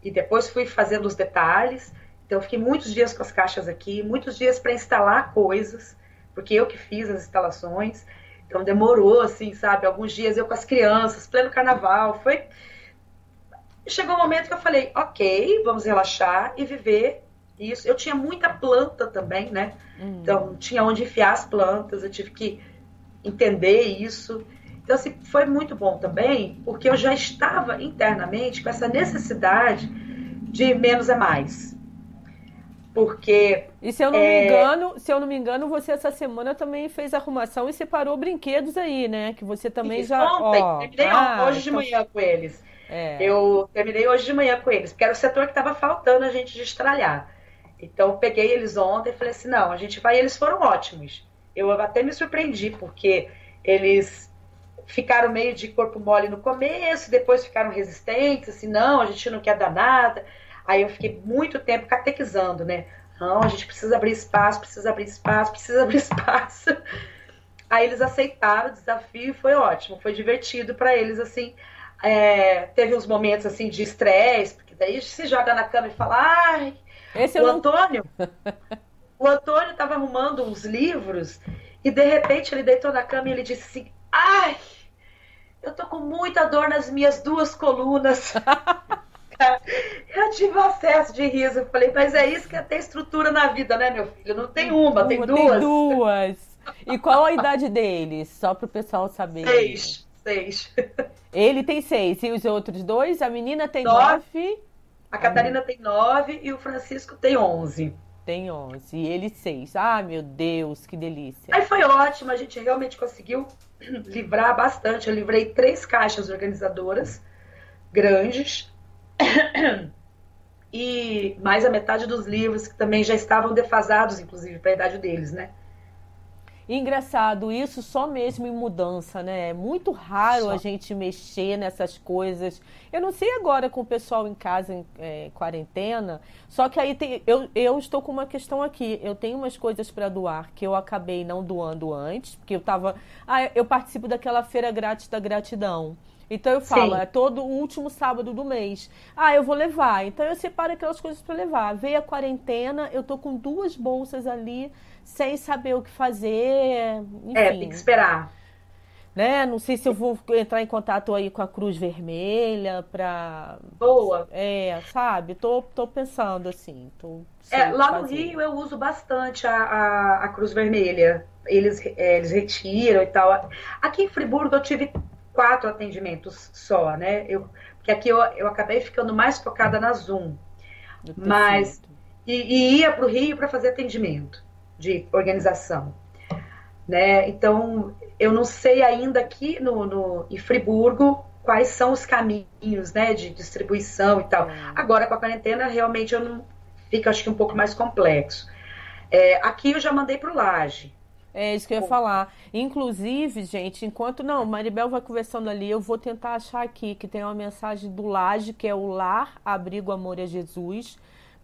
e depois fui fazendo os detalhes. Então fiquei muitos dias com as caixas aqui, muitos dias para instalar coisas, porque eu que fiz as instalações. Então demorou assim, sabe? Alguns dias eu com as crianças, pleno carnaval, foi chegou um momento que eu falei, ok, vamos relaxar e viver isso. Eu tinha muita planta também, né? Hum. Então, tinha onde enfiar as plantas, eu tive que entender isso. Então, assim, foi muito bom também, porque eu já estava internamente com essa necessidade de menos é mais. Porque. E se eu não é... me engano, se eu não me engano, você essa semana também fez arrumação e separou brinquedos aí, né? Que você também já. Ontem, oh, terminei ah, hoje de então... manhã com eles. É. Eu terminei hoje de manhã com eles, porque era o setor que estava faltando a gente destralhar. Então, peguei eles ontem e falei assim: não, a gente vai. E eles foram ótimos. Eu até me surpreendi, porque eles ficaram meio de corpo mole no começo, depois ficaram resistentes, assim, não, a gente não quer dar nada. Aí eu fiquei muito tempo catequizando, né? Não, a gente precisa abrir espaço, precisa abrir espaço, precisa abrir espaço. Aí eles aceitaram o desafio e foi ótimo, foi divertido para eles, assim. É, teve uns momentos assim de estresse, porque daí se joga na cama e fala, ai, Esse o não... Antônio, o Antônio estava arrumando uns livros e de repente ele deitou na cama e ele disse assim, ai, eu tô com muita dor nas minhas duas colunas. eu tive um acesso de riso. Eu falei, mas é isso que é ter estrutura na vida, né, meu filho? Não tem uma, tem duas. Tem duas. E qual a idade deles? Só para o pessoal saber. Seis. Seis. Ele tem seis. E os outros dois? A menina tem nove. nove. A Catarina tem nove e o Francisco tem onze. Tem onze. E ele seis. Ah, meu Deus, que delícia. Aí foi ótimo. A gente realmente conseguiu livrar bastante. Eu livrei três caixas organizadoras grandes. E mais a metade dos livros que também já estavam defasados, inclusive, para a idade deles, né? Engraçado, isso só mesmo em mudança, né? É muito raro só. a gente mexer nessas coisas. Eu não sei agora com o pessoal em casa, em é, quarentena, só que aí tem, eu, eu estou com uma questão aqui. Eu tenho umas coisas para doar que eu acabei não doando antes, porque eu estava. Ah, eu participo daquela feira grátis da gratidão. Então eu falo, Sim. é todo o último sábado do mês. Ah, eu vou levar. Então eu separo aquelas coisas para levar. Veio a quarentena, eu tô com duas bolsas ali sem saber o que fazer. Enfim. É, tem que esperar. Né? Não sei se eu vou entrar em contato aí com a Cruz Vermelha para Boa. É, sabe? Tô, tô pensando assim. Tô é, lá no Rio eu uso bastante a, a, a Cruz Vermelha. Eles, é, eles retiram e tal. Aqui em Friburgo eu tive quatro atendimentos só, né? Eu, porque aqui eu, eu acabei ficando mais focada na Zoom. Mas. E, e ia para o Rio para fazer atendimento de organização. Né? Então, eu não sei ainda aqui no, no, em Friburgo quais são os caminhos né, de distribuição e tal. É. Agora, com a quarentena, realmente eu não fica, acho que, um pouco mais complexo. É, aqui eu já mandei para o Laje. É isso que eu ia falar. Inclusive, gente, enquanto não, Maribel vai conversando ali, eu vou tentar achar aqui que tem uma mensagem do Laje, que é o Lar Abrigo Amor a Jesus,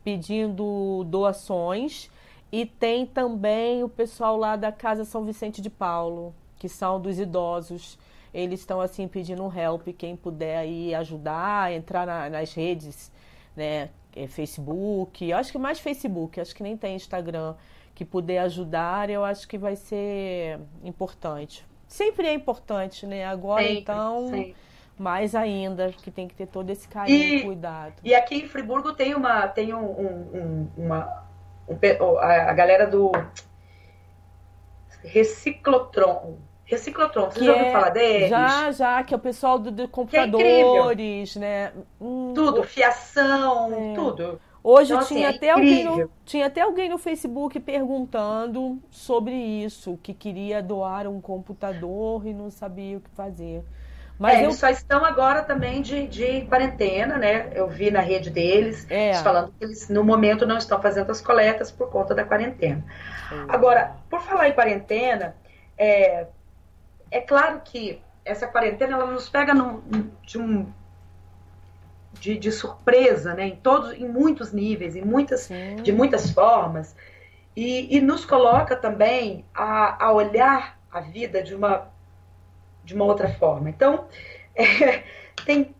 pedindo doações. E tem também o pessoal lá da Casa São Vicente de Paulo, que são dos idosos. Eles estão assim pedindo help, quem puder aí ajudar, entrar na, nas redes, né? É, Facebook, acho que mais Facebook, acho que nem tem Instagram, que puder ajudar, eu acho que vai ser importante. Sempre é importante, né? Agora sempre, então. Sempre mais ainda, que tem que ter todo esse carinho e cuidado. E aqui em Friburgo tem uma tem um, um, uma a, galera do Reciclotron. Reciclotron, você já ouviu é, falar deles? Já, já, que é o pessoal do, do computadores, é né? Hum, tudo, fiação, é. tudo. Hoje então, tinha, assim, é até alguém no, tinha até alguém no Facebook perguntando sobre isso, que queria doar um computador e não sabia o que fazer. Mas é, eu... eles só estão agora também de, de quarentena, né? Eu vi na rede deles, é. falando que eles no momento não estão fazendo as coletas por conta da quarentena. Agora, por falar em quarentena, é, é claro que essa quarentena ela nos pega num, de um de, de, surpresa, né? Em todos, em muitos níveis, em muitas, de muitas formas, e, e nos coloca também a, a olhar a vida de uma de uma outra forma. Então, é, tem,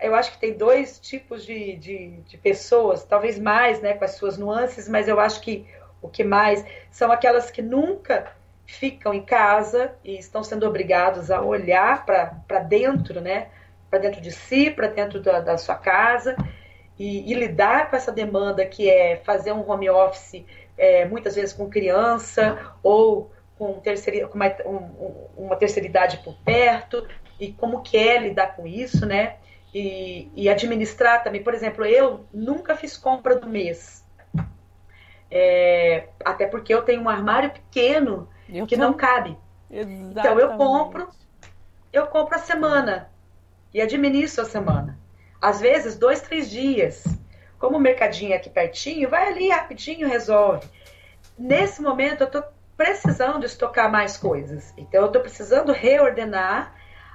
eu acho que tem dois tipos de, de, de, pessoas, talvez mais, né, com as suas nuances, mas eu acho que o que mais são aquelas que nunca ficam em casa e estão sendo obrigados a olhar para dentro, né, para dentro de si, para dentro da, da, sua casa e, e, lidar com essa demanda que é fazer um home office é, muitas vezes com criança ou com, terceira, com uma, um, uma terceira idade por perto e como que é lidar com isso, né? E, e administrar também. Por exemplo, eu nunca fiz compra do mês. É, até porque eu tenho um armário pequeno eu que tô... não cabe. Exatamente. Então eu compro, eu compro a semana e administro a semana. Às vezes, dois, três dias. Como o mercadinho é aqui pertinho, vai ali rapidinho, resolve. Nesse momento, eu estou precisando estocar mais coisas. Então, eu estou precisando reordenar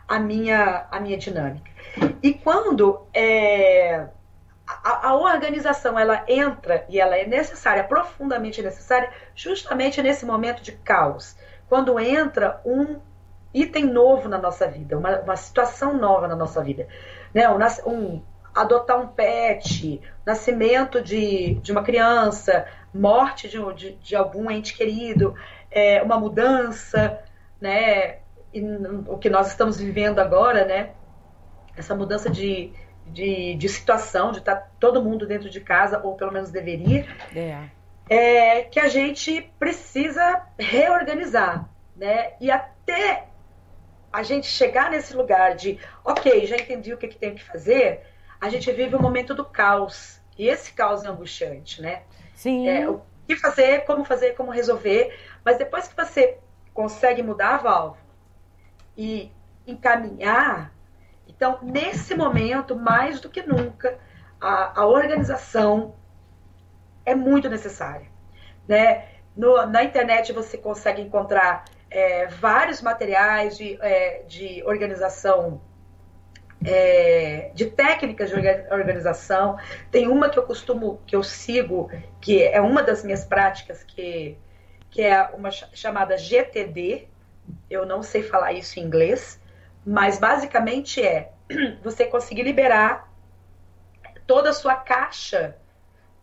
a minha, a minha dinâmica. E quando é, a, a, organização ela entra e ela é necessária, profundamente necessária, justamente nesse momento de caos, quando entra um item novo na nossa vida, uma, uma situação nova na nossa vida, né? Um, um, adotar um pet, nascimento de, de uma criança, morte de, de, de algum ente querido, é, uma mudança, né? E, o que nós estamos vivendo agora, né? Essa mudança de, de, de situação, de estar todo mundo dentro de casa, ou pelo menos deveria. É. É, que a gente precisa reorganizar, né? E até a gente chegar nesse lugar de, ok, já entendi o que, que tem que fazer, a gente vive o momento do caos. E esse caos é angustiante, né? Sim. É, o que fazer, como fazer, como resolver. Mas depois que você consegue mudar a válvula e encaminhar, então, nesse momento, mais do que nunca, a, a organização é muito necessária. Né? No, na internet você consegue encontrar é, vários materiais de, é, de organização, é, de técnicas de organização. Tem uma que eu costumo, que eu sigo, que é uma das minhas práticas, que, que é uma chamada GTD. Eu não sei falar isso em inglês, mas basicamente é você conseguir liberar toda a sua caixa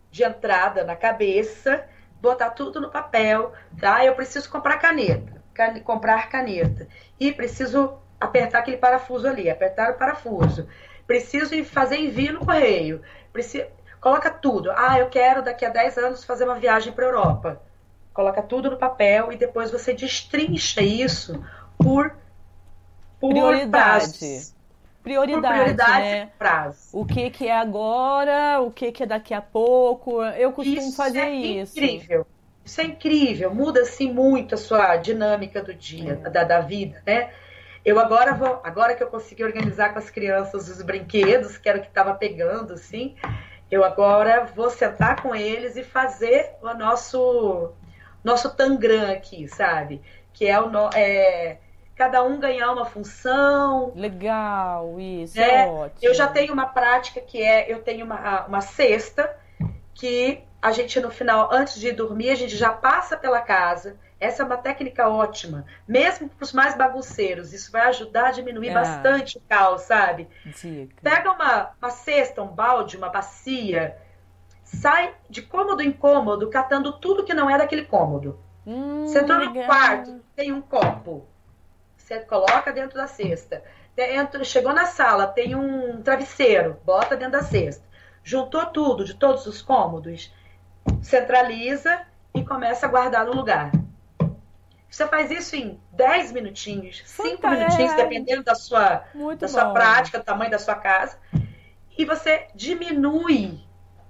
de entrada na cabeça, botar tudo no papel, tá? Eu preciso comprar caneta can, comprar caneta. E preciso apertar aquele parafuso ali, apertar o parafuso. Preciso fazer envio no correio. Preciso, coloca tudo. Ah, eu quero daqui a 10 anos fazer uma viagem para a Europa. Coloca tudo no papel e depois você destrincha isso por, por prioridade. Prioridade, por prioridade né? prazo. O que, que é agora, o que, que é daqui a pouco. Eu costumo isso fazer é isso. Incrível. Isso é incrível, muda assim muito a sua dinâmica do dia, é. da, da vida, né? Eu agora vou, agora que eu consegui organizar com as crianças os brinquedos, que era o que estava pegando, assim, eu agora vou sentar com eles e fazer o nosso nosso tangram aqui, sabe? Que é o é, cada um ganhar uma função. Legal, isso né? é ótimo. Eu já tenho uma prática que é, eu tenho uma, uma cesta que a gente no final, antes de dormir, a gente já passa pela casa. Essa é uma técnica ótima, mesmo para os mais bagunceiros. Isso vai ajudar a diminuir é. bastante o caos, sabe? Dica. Pega uma, uma cesta, um balde, uma bacia, sai de cômodo em cômodo, catando tudo que não é daquele cômodo. Hum, você entrou no quarto, tem um copo. Você coloca dentro da cesta. Entra, chegou na sala, tem um travesseiro, bota dentro da cesta. Juntou tudo de todos os cômodos, centraliza e começa a guardar no lugar. Você faz isso em 10 minutinhos, 5 minutinhos, dependendo da sua, da sua prática, do tamanho da sua casa. E você diminui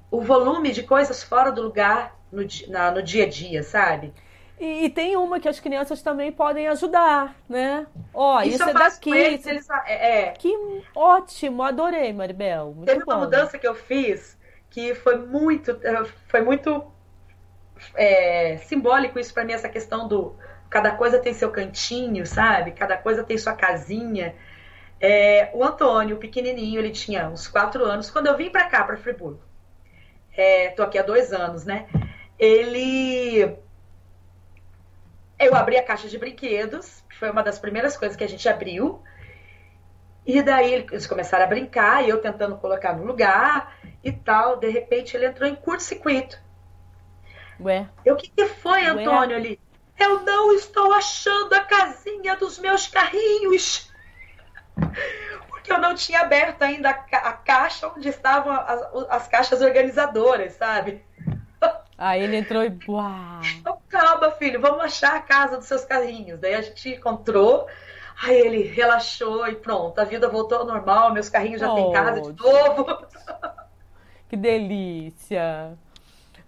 o volume de coisas fora do lugar no, na, no dia a dia, sabe? E, e, tem uma que as crianças também podem ajudar, né? Ó, isso, isso é daqui. Eles, eles, é, é. Que ótimo, adorei, Maribel. Muito Teve bom. uma mudança que eu fiz que foi muito, eh, foi muito é, simbólico isso para mim, essa questão do cada coisa tem seu cantinho, sabe? Cada coisa tem sua casinha. É, o Antônio, pequenininho, ele tinha uns quatro anos. Quando eu vim para cá, para Friburgo, é, tô aqui há dois anos, né? Ele. Eu abri a caixa de brinquedos, que foi uma das primeiras coisas que a gente abriu. E daí eles começaram a brincar, e eu tentando colocar no lugar e tal. De repente ele entrou em curto-circuito. Ué? Eu, o que, que foi, Antônio, Ué? ali? Eu não estou achando a casinha dos meus carrinhos. Porque eu não tinha aberto ainda a, ca a caixa onde estavam as, as, caixas organizadoras, sabe? Aí ele entrou e. Uau! Calma, filho, vamos achar a casa dos seus carrinhos. Daí a gente encontrou. Aí ele relaxou e pronto, a vida voltou ao normal, meus carrinhos já oh, têm casa de novo. Que delícia!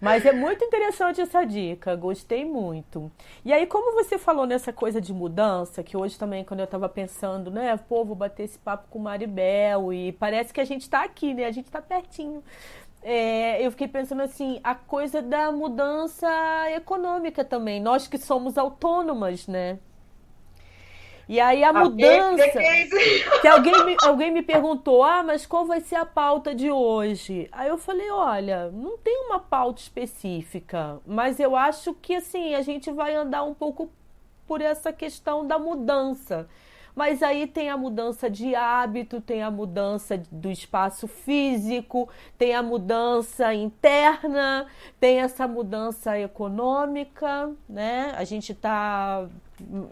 Mas é muito interessante essa dica, gostei muito. E aí, como você falou nessa coisa de mudança, que hoje também, quando eu estava pensando, né, pô, vou bater esse papo com o Maribel, e parece que a gente está aqui, né, a gente está pertinho. É, eu fiquei pensando assim, a coisa da mudança econômica também. Nós que somos autônomas, né? E aí a mudança. Que alguém me, alguém me perguntou: ah, mas qual vai ser a pauta de hoje? Aí eu falei: olha, não tem uma pauta específica, mas eu acho que assim, a gente vai andar um pouco por essa questão da mudança. Mas aí tem a mudança de hábito, tem a mudança do espaço físico, tem a mudança interna, tem essa mudança econômica, né? A gente está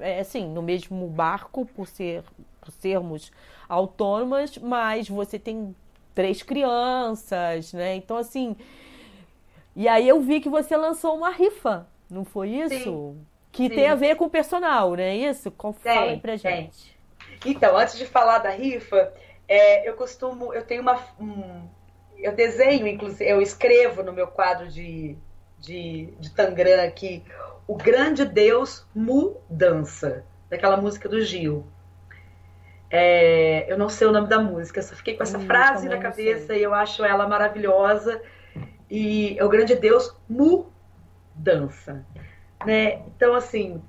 é, assim, no mesmo barco por, ser, por sermos autônomas, mas você tem três crianças, né? Então, assim. E aí eu vi que você lançou uma rifa, não foi isso? Sim. Que Sim. tem a ver com o personal, não é isso? Fala aí pra gente. Tem. Então, antes de falar da rifa, é, eu costumo. Eu tenho uma. Um, eu desenho, inclusive, eu escrevo no meu quadro de, de, de Tangram aqui o grande Deus mudança, daquela música do Gil. É, eu não sei o nome da música, só fiquei com essa hum, frase na cabeça e eu acho ela maravilhosa. E é o grande Deus mudança. Né? Então, assim,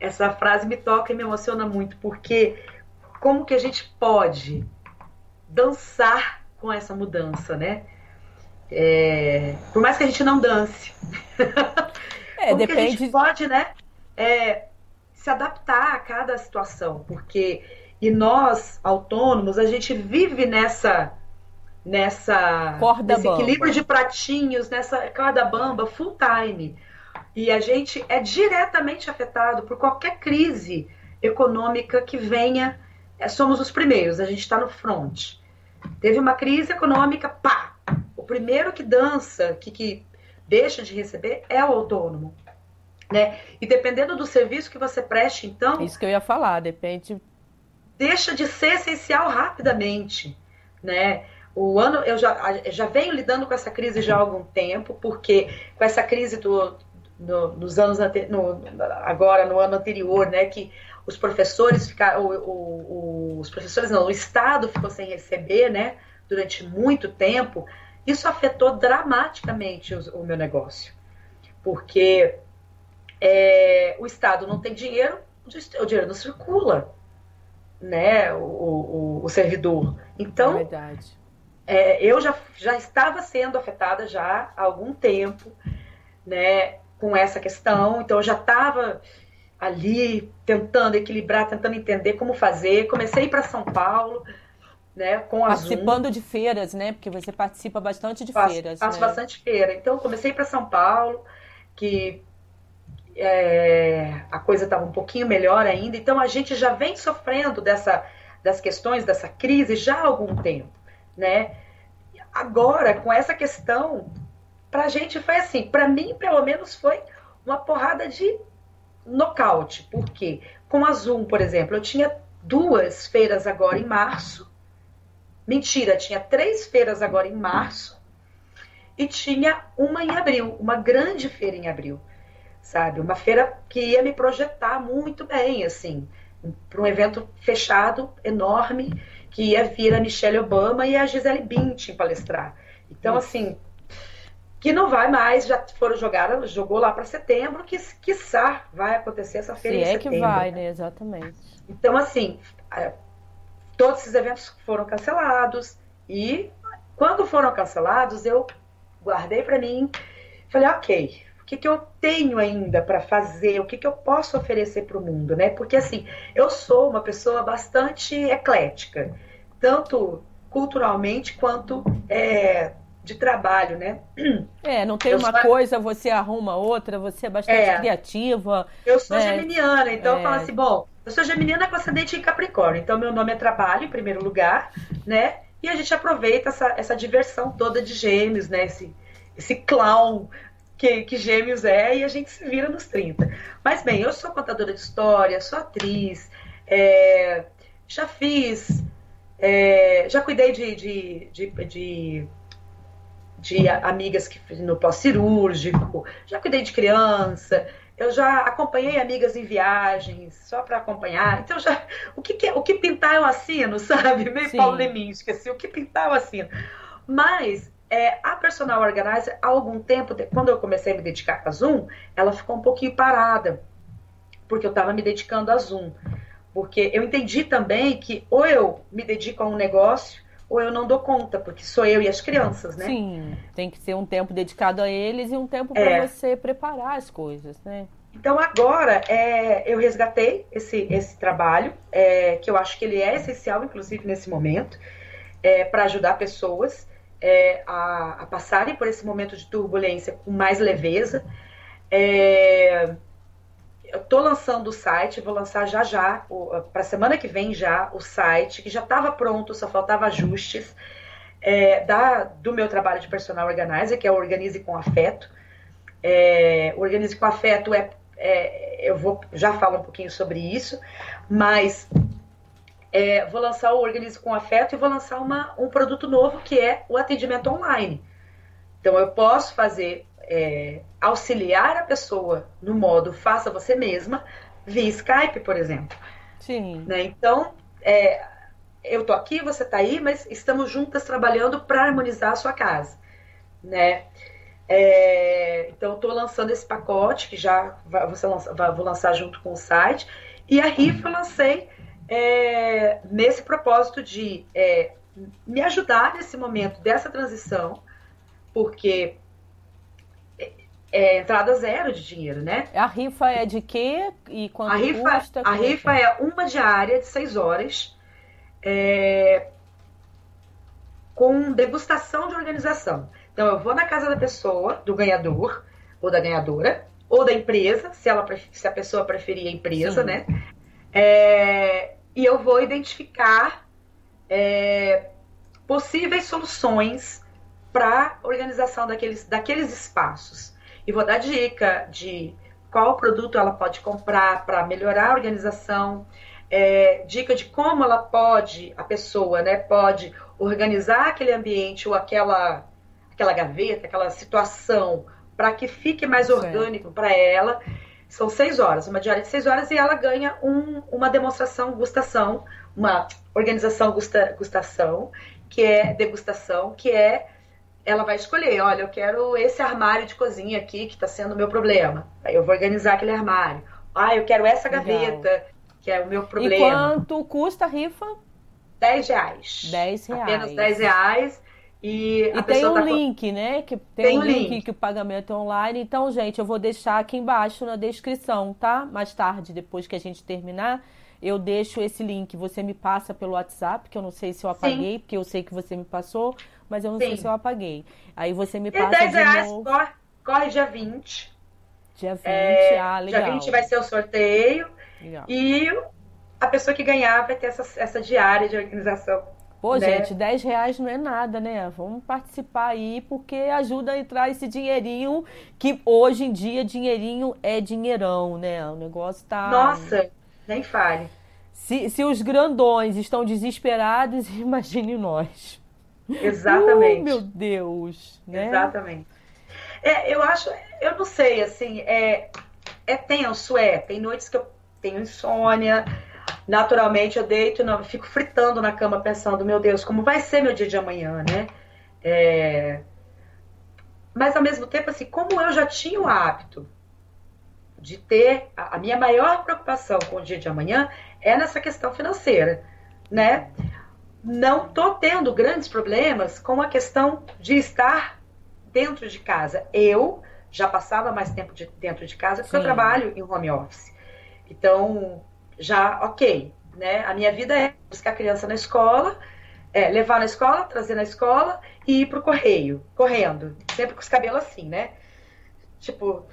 essa frase me toca e me emociona muito, porque como que a gente pode dançar com essa mudança, né? É, por mais que a gente não dance. É, Como depende. a gente pode, né, é, se adaptar a cada situação, porque e nós autônomos a gente vive nessa nessa corda nesse bamba. equilíbrio de pratinhos, nessa corda bamba full time. E a gente é diretamente afetado por qualquer crise econômica que venha. É, somos os primeiros, a gente está no front. Teve uma crise econômica, pá! O primeiro que dança, que, que deixa de receber é o autônomo. Né? E dependendo do serviço que você preste, então. Isso que eu ia falar, depende. Deixa de ser essencial rapidamente. Né? O ano, eu já, já venho lidando com essa crise já há algum tempo, porque com essa crise do, no, nos anos no, agora no ano anterior, né, que os professores ficaram, o, o, os professores não, o Estado ficou sem receber, né, durante muito tempo. Isso afetou dramaticamente o, o meu negócio, porque é, o Estado não tem dinheiro, o dinheiro não circula, né? O, o, servidor. Então, é é, eu já, já estava sendo afetada já há algum tempo, né? Com essa questão, então eu já estava ali tentando equilibrar, tentando entender como fazer. Comecei para São Paulo, né, com a Participando Zoom. de feiras, né? Porque você participa bastante de faço, feiras. Faço né? bastante feira. Então, comecei para São Paulo, que é, a coisa estava um pouquinho melhor ainda. Então, a gente já vem sofrendo dessa, das questões, dessa crise já há algum tempo, né? Agora, com essa questão, para a gente foi assim, para mim, pelo menos, foi uma porrada de nocaute. Por quê? Com a Zoom, por exemplo, eu tinha duas feiras agora em março, Mentira, tinha três feiras agora em março e tinha uma em abril, uma grande feira em abril, sabe? Uma feira que ia me projetar muito bem, assim, para um evento fechado, enorme, que ia vir a Michelle Obama e a Gisele Bündchen palestrar. Então, assim, que não vai mais, já foram jogadas, jogou lá para setembro, que quiçá vai acontecer essa feira Se em é setembro. que vai, né? Exatamente. Então, assim, todos esses eventos foram cancelados e quando foram cancelados eu guardei para mim, falei, ok, o que, que eu tenho ainda para fazer, o que, que eu posso oferecer para o mundo, né? Porque assim, eu sou uma pessoa bastante eclética, tanto culturalmente quanto é, de trabalho, né? É, não tem eu uma sou... coisa, você arruma outra, você é bastante é, criativa. Eu sou né? geminiana, então é. eu falo assim, bom, eu sou geminiana com ascendente em Capricórnio, então meu nome é trabalho em primeiro lugar, né? E a gente aproveita essa, essa diversão toda de gêmeos, né? Esse, esse clown que, que Gêmeos é e a gente se vira nos 30. Mas bem, eu sou contadora de história, sou atriz, é, já fiz, é, já cuidei de, de, de, de, de amigas que no pós-cirúrgico, já cuidei de criança, eu já acompanhei amigas em viagens, só para acompanhar. Então, já, o, que, que, o que pintar eu assino, sabe? Meio Sim. Paulo Leminski, assim, o que pintar eu assino. Mas é, a personal organizer, há algum tempo, quando eu comecei a me dedicar a Zoom, ela ficou um pouquinho parada, porque eu estava me dedicando a Zoom. Porque eu entendi também que ou eu me dedico a um negócio, ou eu não dou conta, porque sou eu e as crianças, né? Sim, tem que ser um tempo dedicado a eles e um tempo para é. você preparar as coisas, né? Então agora é, eu resgatei esse, esse trabalho, é, que eu acho que ele é essencial, inclusive nesse momento, é, para ajudar pessoas é, a, a, passarem por esse momento de turbulência com mais leveza. Eu estou lançando o site, vou lançar já já, para semana que vem já, o site, que já estava pronto, só faltava ajustes, é, da, do meu trabalho de personal organizer, que é o Organize com Afeto. É, Organize com Afeto é, é, eu vou já falo um pouquinho sobre isso, mas é, vou lançar o Organize com Afeto e vou lançar uma, um produto novo que é o atendimento online. Então eu posso fazer é, auxiliar a pessoa no modo faça você mesma via Skype, por exemplo. Sim. Né? Então é, eu tô aqui, você tá aí, mas estamos juntas trabalhando para harmonizar a sua casa, né? É, então, estou lançando esse pacote que já vai, você lança, vai, vou lançar junto com o site. E a rifa eu lancei é, nesse propósito de é, me ajudar nesse momento dessa transição, porque é, é entrada zero de dinheiro, né? A rifa é de quê e quanto a rifa, custa? A rifa é uma diária de seis horas é, com degustação de organização. Então eu vou na casa da pessoa, do ganhador ou da ganhadora, ou da empresa, se, ela, se a pessoa preferir a empresa, Sim. né? É, e eu vou identificar é, possíveis soluções para organização daqueles, daqueles espaços. E vou dar dica de qual produto ela pode comprar para melhorar a organização, é, dica de como ela pode, a pessoa, né, pode organizar aquele ambiente ou aquela, aquela gaveta, aquela situação, para que fique mais orgânico para ela. São seis horas, uma diária de seis horas, e ela ganha um, uma demonstração gustação, uma organização gusta, gustação, que é degustação, que é ela vai escolher, olha, eu quero esse armário de cozinha aqui que está sendo o meu problema. Aí eu vou organizar aquele armário. Ah, eu quero essa gaveta, Legal. que é o meu problema. E quanto custa a rifa? 10 reais. 10 reais. Apenas 10 reais. E, e tem um tá... link, né? Que tem, tem um link, link que o pagamento é online. Então, gente, eu vou deixar aqui embaixo na descrição, tá? Mais tarde, depois que a gente terminar, eu deixo esse link. Você me passa pelo WhatsApp, que eu não sei se eu apaguei, Sim. porque eu sei que você me passou, mas eu não Sim. sei se eu apaguei. Aí você me passa. E 10 reais, novo... corre, corre dia 20. Dia 20, é, ah, legal. Dia 20 vai ser o sorteio. Legal. E a pessoa que ganhar vai ter essa, essa diária de organização Pô, né? gente, 10 reais não é nada, né? Vamos participar aí, porque ajuda a entrar esse dinheirinho, que hoje em dia dinheirinho é dinheirão, né? O negócio tá. Nossa, nem fale. Se, se os grandões estão desesperados, imagine nós. Exatamente. Uh, meu Deus. Né? Exatamente. É, eu acho, eu não sei, assim, é, é tenso, é. Tem noites que eu tenho insônia, naturalmente eu deito, não, fico fritando na cama pensando, meu Deus, como vai ser meu dia de amanhã, né? É... Mas ao mesmo tempo, assim, como eu já tinha o hábito de ter a minha maior preocupação com o dia de amanhã é nessa questão financeira, né? Não tô tendo grandes problemas com a questão de estar dentro de casa. Eu já passava mais tempo de, dentro de casa porque Sim. eu trabalho em home office. Então, já ok, né? A minha vida é buscar a criança na escola, é, levar na escola, trazer na escola e ir pro correio, correndo, sempre com os cabelos assim, né? Tipo,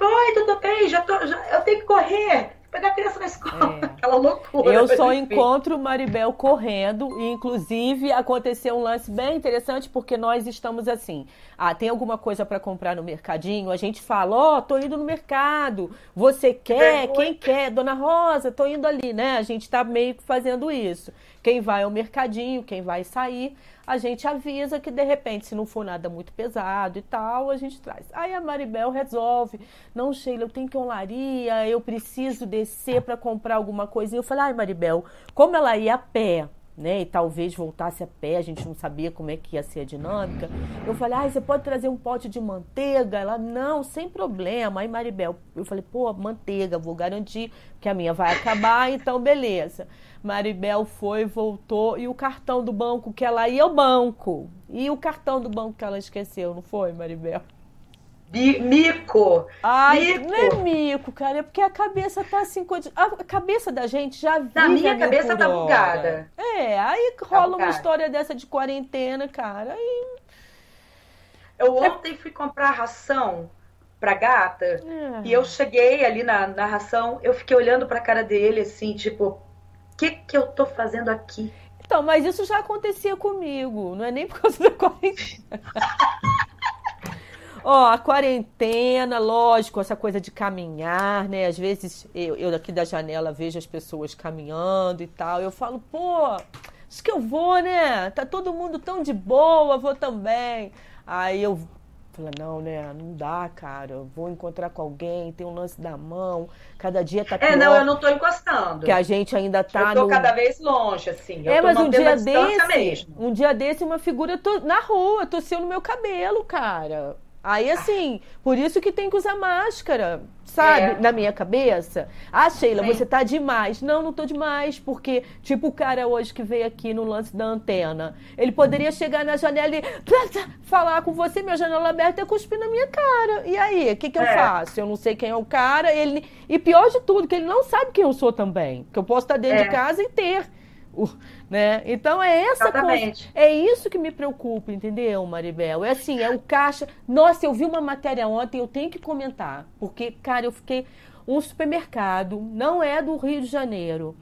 oi, tudo bem, já tô, já, eu tenho que correr. Pegar a criança na escola. É. Aquela loucura. Eu só enfim. encontro Maribel correndo, e inclusive aconteceu um lance bem interessante, porque nós estamos assim. Ah, tem alguma coisa para comprar no mercadinho? A gente fala, ó, oh, tô indo no mercado. Você quer? Quem quer? Dona Rosa, tô indo ali, né? A gente tá meio que fazendo isso. Quem vai ao mercadinho, quem vai sair a gente avisa que de repente, se não for nada muito pesado e tal, a gente traz. Aí a Maribel resolve, não, Sheila, eu tenho que ir eu preciso descer para comprar alguma coisa. E eu falei, ai, Maribel, como ela ia a pé, né? E talvez voltasse a pé, a gente não sabia como é que ia ser a dinâmica. Eu falei, ah, você pode trazer um pote de manteiga? Ela, não, sem problema. Aí, Maribel, eu falei, pô, manteiga, vou garantir que a minha vai acabar, então beleza. Maribel foi, voltou e o cartão do banco que ela ia ao banco. E o cartão do banco que ela esqueceu, não foi, Maribel? Mico! Ai, mico. não é mico, cara, é porque a cabeça tá assim. A cabeça da gente já vive. Na minha cabeça tá bugada. É, aí tá rola uma história dessa de quarentena, cara. Aí... Eu ontem fui comprar ração pra gata é. e eu cheguei ali na, na ração, eu fiquei olhando pra cara dele assim, tipo, que, que eu tô fazendo aqui? Então, mas isso já acontecia comigo, não é nem por causa da quarentena. Ó, a quarentena, lógico, essa coisa de caminhar, né? Às vezes eu, eu aqui da janela vejo as pessoas caminhando e tal. Eu falo, pô, acho que eu vou, né? Tá todo mundo tão de boa, vou também. Aí eu Fala, não, né? Não dá, cara. Vou encontrar com alguém, tem um lance da mão. Cada dia tá pior. É, não, eu não tô encostando. Que a gente ainda tá. Eu tô no... cada vez longe, assim. Eu é, mas um dia desse. Mesmo. Um dia desse, uma figura to... na rua, tossiu no meu cabelo, cara. Aí, assim, por isso que tem que usar máscara, sabe? É. Na minha cabeça. Ah, Sheila, Sim. você tá demais. Não, não tô demais, porque, tipo, o cara hoje que veio aqui no lance da antena, ele poderia chegar na janela e falar com você, minha janela aberta, e cuspir na minha cara. E aí, o que, que eu é. faço? Eu não sei quem é o cara, ele. E pior de tudo, que ele não sabe quem eu sou também. Que eu posso estar dentro é. de casa e ter né? Então é essa Exatamente. coisa, é isso que me preocupa, entendeu, Maribel? É assim, é o caixa. Nossa, eu vi uma matéria ontem, eu tenho que comentar, porque cara, eu fiquei um supermercado, não é do Rio de Janeiro.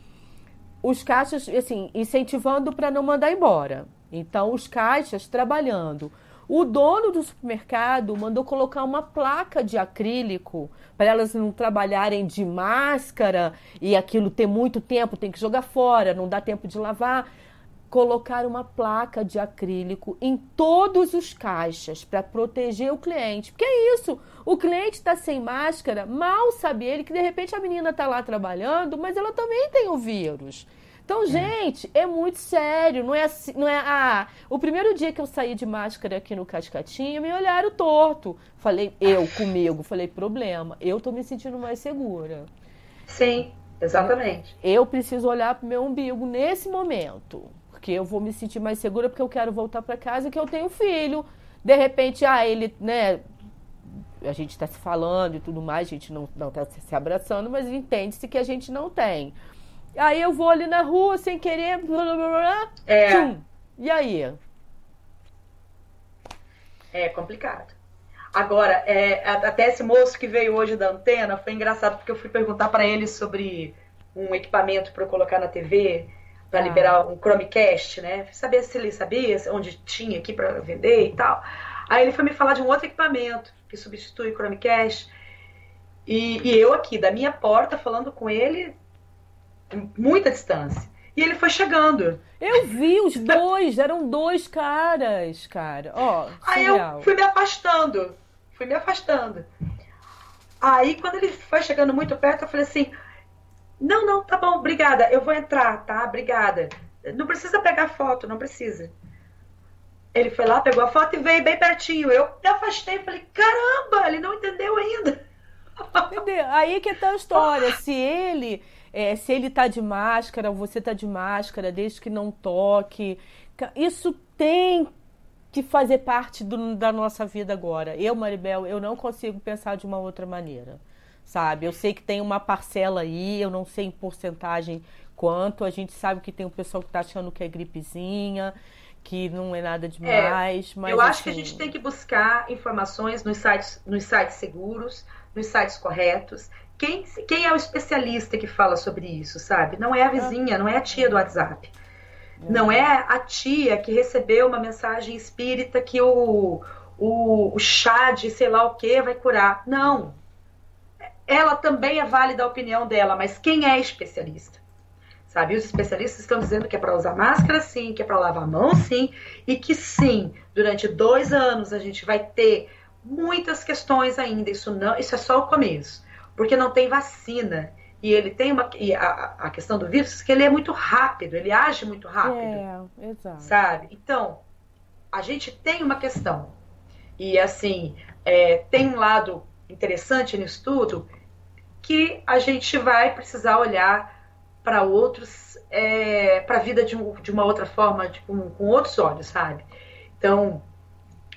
Os caixas, assim, incentivando para não mandar embora. Então, os caixas trabalhando. O dono do supermercado mandou colocar uma placa de acrílico para elas não trabalharem de máscara e aquilo ter muito tempo, tem que jogar fora, não dá tempo de lavar. Colocar uma placa de acrílico em todos os caixas para proteger o cliente. Porque é isso, o cliente está sem máscara, mal sabe ele que de repente a menina está lá trabalhando, mas ela também tem o vírus. Então, é. gente, é muito sério. Não é assim, não é. Ah, o primeiro dia que eu saí de máscara aqui no Cascatinho, me olharam torto. Falei, eu comigo, falei, problema. Eu tô me sentindo mais segura. Sim, exatamente. Eu preciso olhar pro meu umbigo nesse momento. Porque eu vou me sentir mais segura porque eu quero voltar para casa que eu tenho filho. De repente, ah, ele, né, a gente está se falando e tudo mais, a gente não está se abraçando, mas entende-se que a gente não tem. Aí eu vou ali na rua sem querer. Blá, blá, blá, é. Tchum. E aí? É complicado. Agora, é, até esse moço que veio hoje da antena foi engraçado porque eu fui perguntar para ele sobre um equipamento para eu colocar na TV para ah. liberar um Chromecast, né? Saber se ele sabia onde tinha aqui para vender e tal. Aí ele foi me falar de um outro equipamento que substitui o Chromecast. E, e eu aqui da minha porta falando com ele muita distância. E ele foi chegando. Eu vi os dois, eram dois caras, cara. Ó, Aí eu fui me afastando. Fui me afastando. Aí, quando ele foi chegando muito perto, eu falei assim: Não, não, tá bom, obrigada. Eu vou entrar, tá? Obrigada. Não precisa pegar foto, não precisa. Ele foi lá, pegou a foto e veio bem pertinho. Eu me afastei e falei: Caramba, ele não entendeu ainda. Entendeu? Aí que tá a história. Se ele é, se ele está de máscara, você está de máscara, desde que não toque. Isso tem que fazer parte do, da nossa vida agora. Eu, Maribel, eu não consigo pensar de uma outra maneira, sabe? Eu sei que tem uma parcela aí, eu não sei em porcentagem quanto. A gente sabe que tem o pessoal que está achando que é gripezinha, que não é nada demais. É, mas eu acho assim... que a assim gente tem que buscar informações nos sites, nos sites seguros, nos sites corretos quem, quem é o especialista que fala sobre isso, sabe? Não é a vizinha, não é a tia do WhatsApp. Não é a tia que recebeu uma mensagem espírita que o, o, o chá de sei lá o que vai curar. Não. Ela também é válida a opinião dela, mas quem é especialista? Sabe? Os especialistas estão dizendo que é para usar máscara, sim, que é para lavar a mão, sim, e que sim, durante dois anos a gente vai ter muitas questões ainda. Isso não, isso é só o começo, porque não tem vacina e ele tem uma e a, a questão do vírus que ele é muito rápido, ele age muito rápido, é, exato. sabe? Então a gente tem uma questão e assim é, tem um lado interessante nisso tudo que a gente vai precisar olhar para outros, é, para a vida de, um, de, uma outra forma, tipo, com outros olhos, sabe? Então,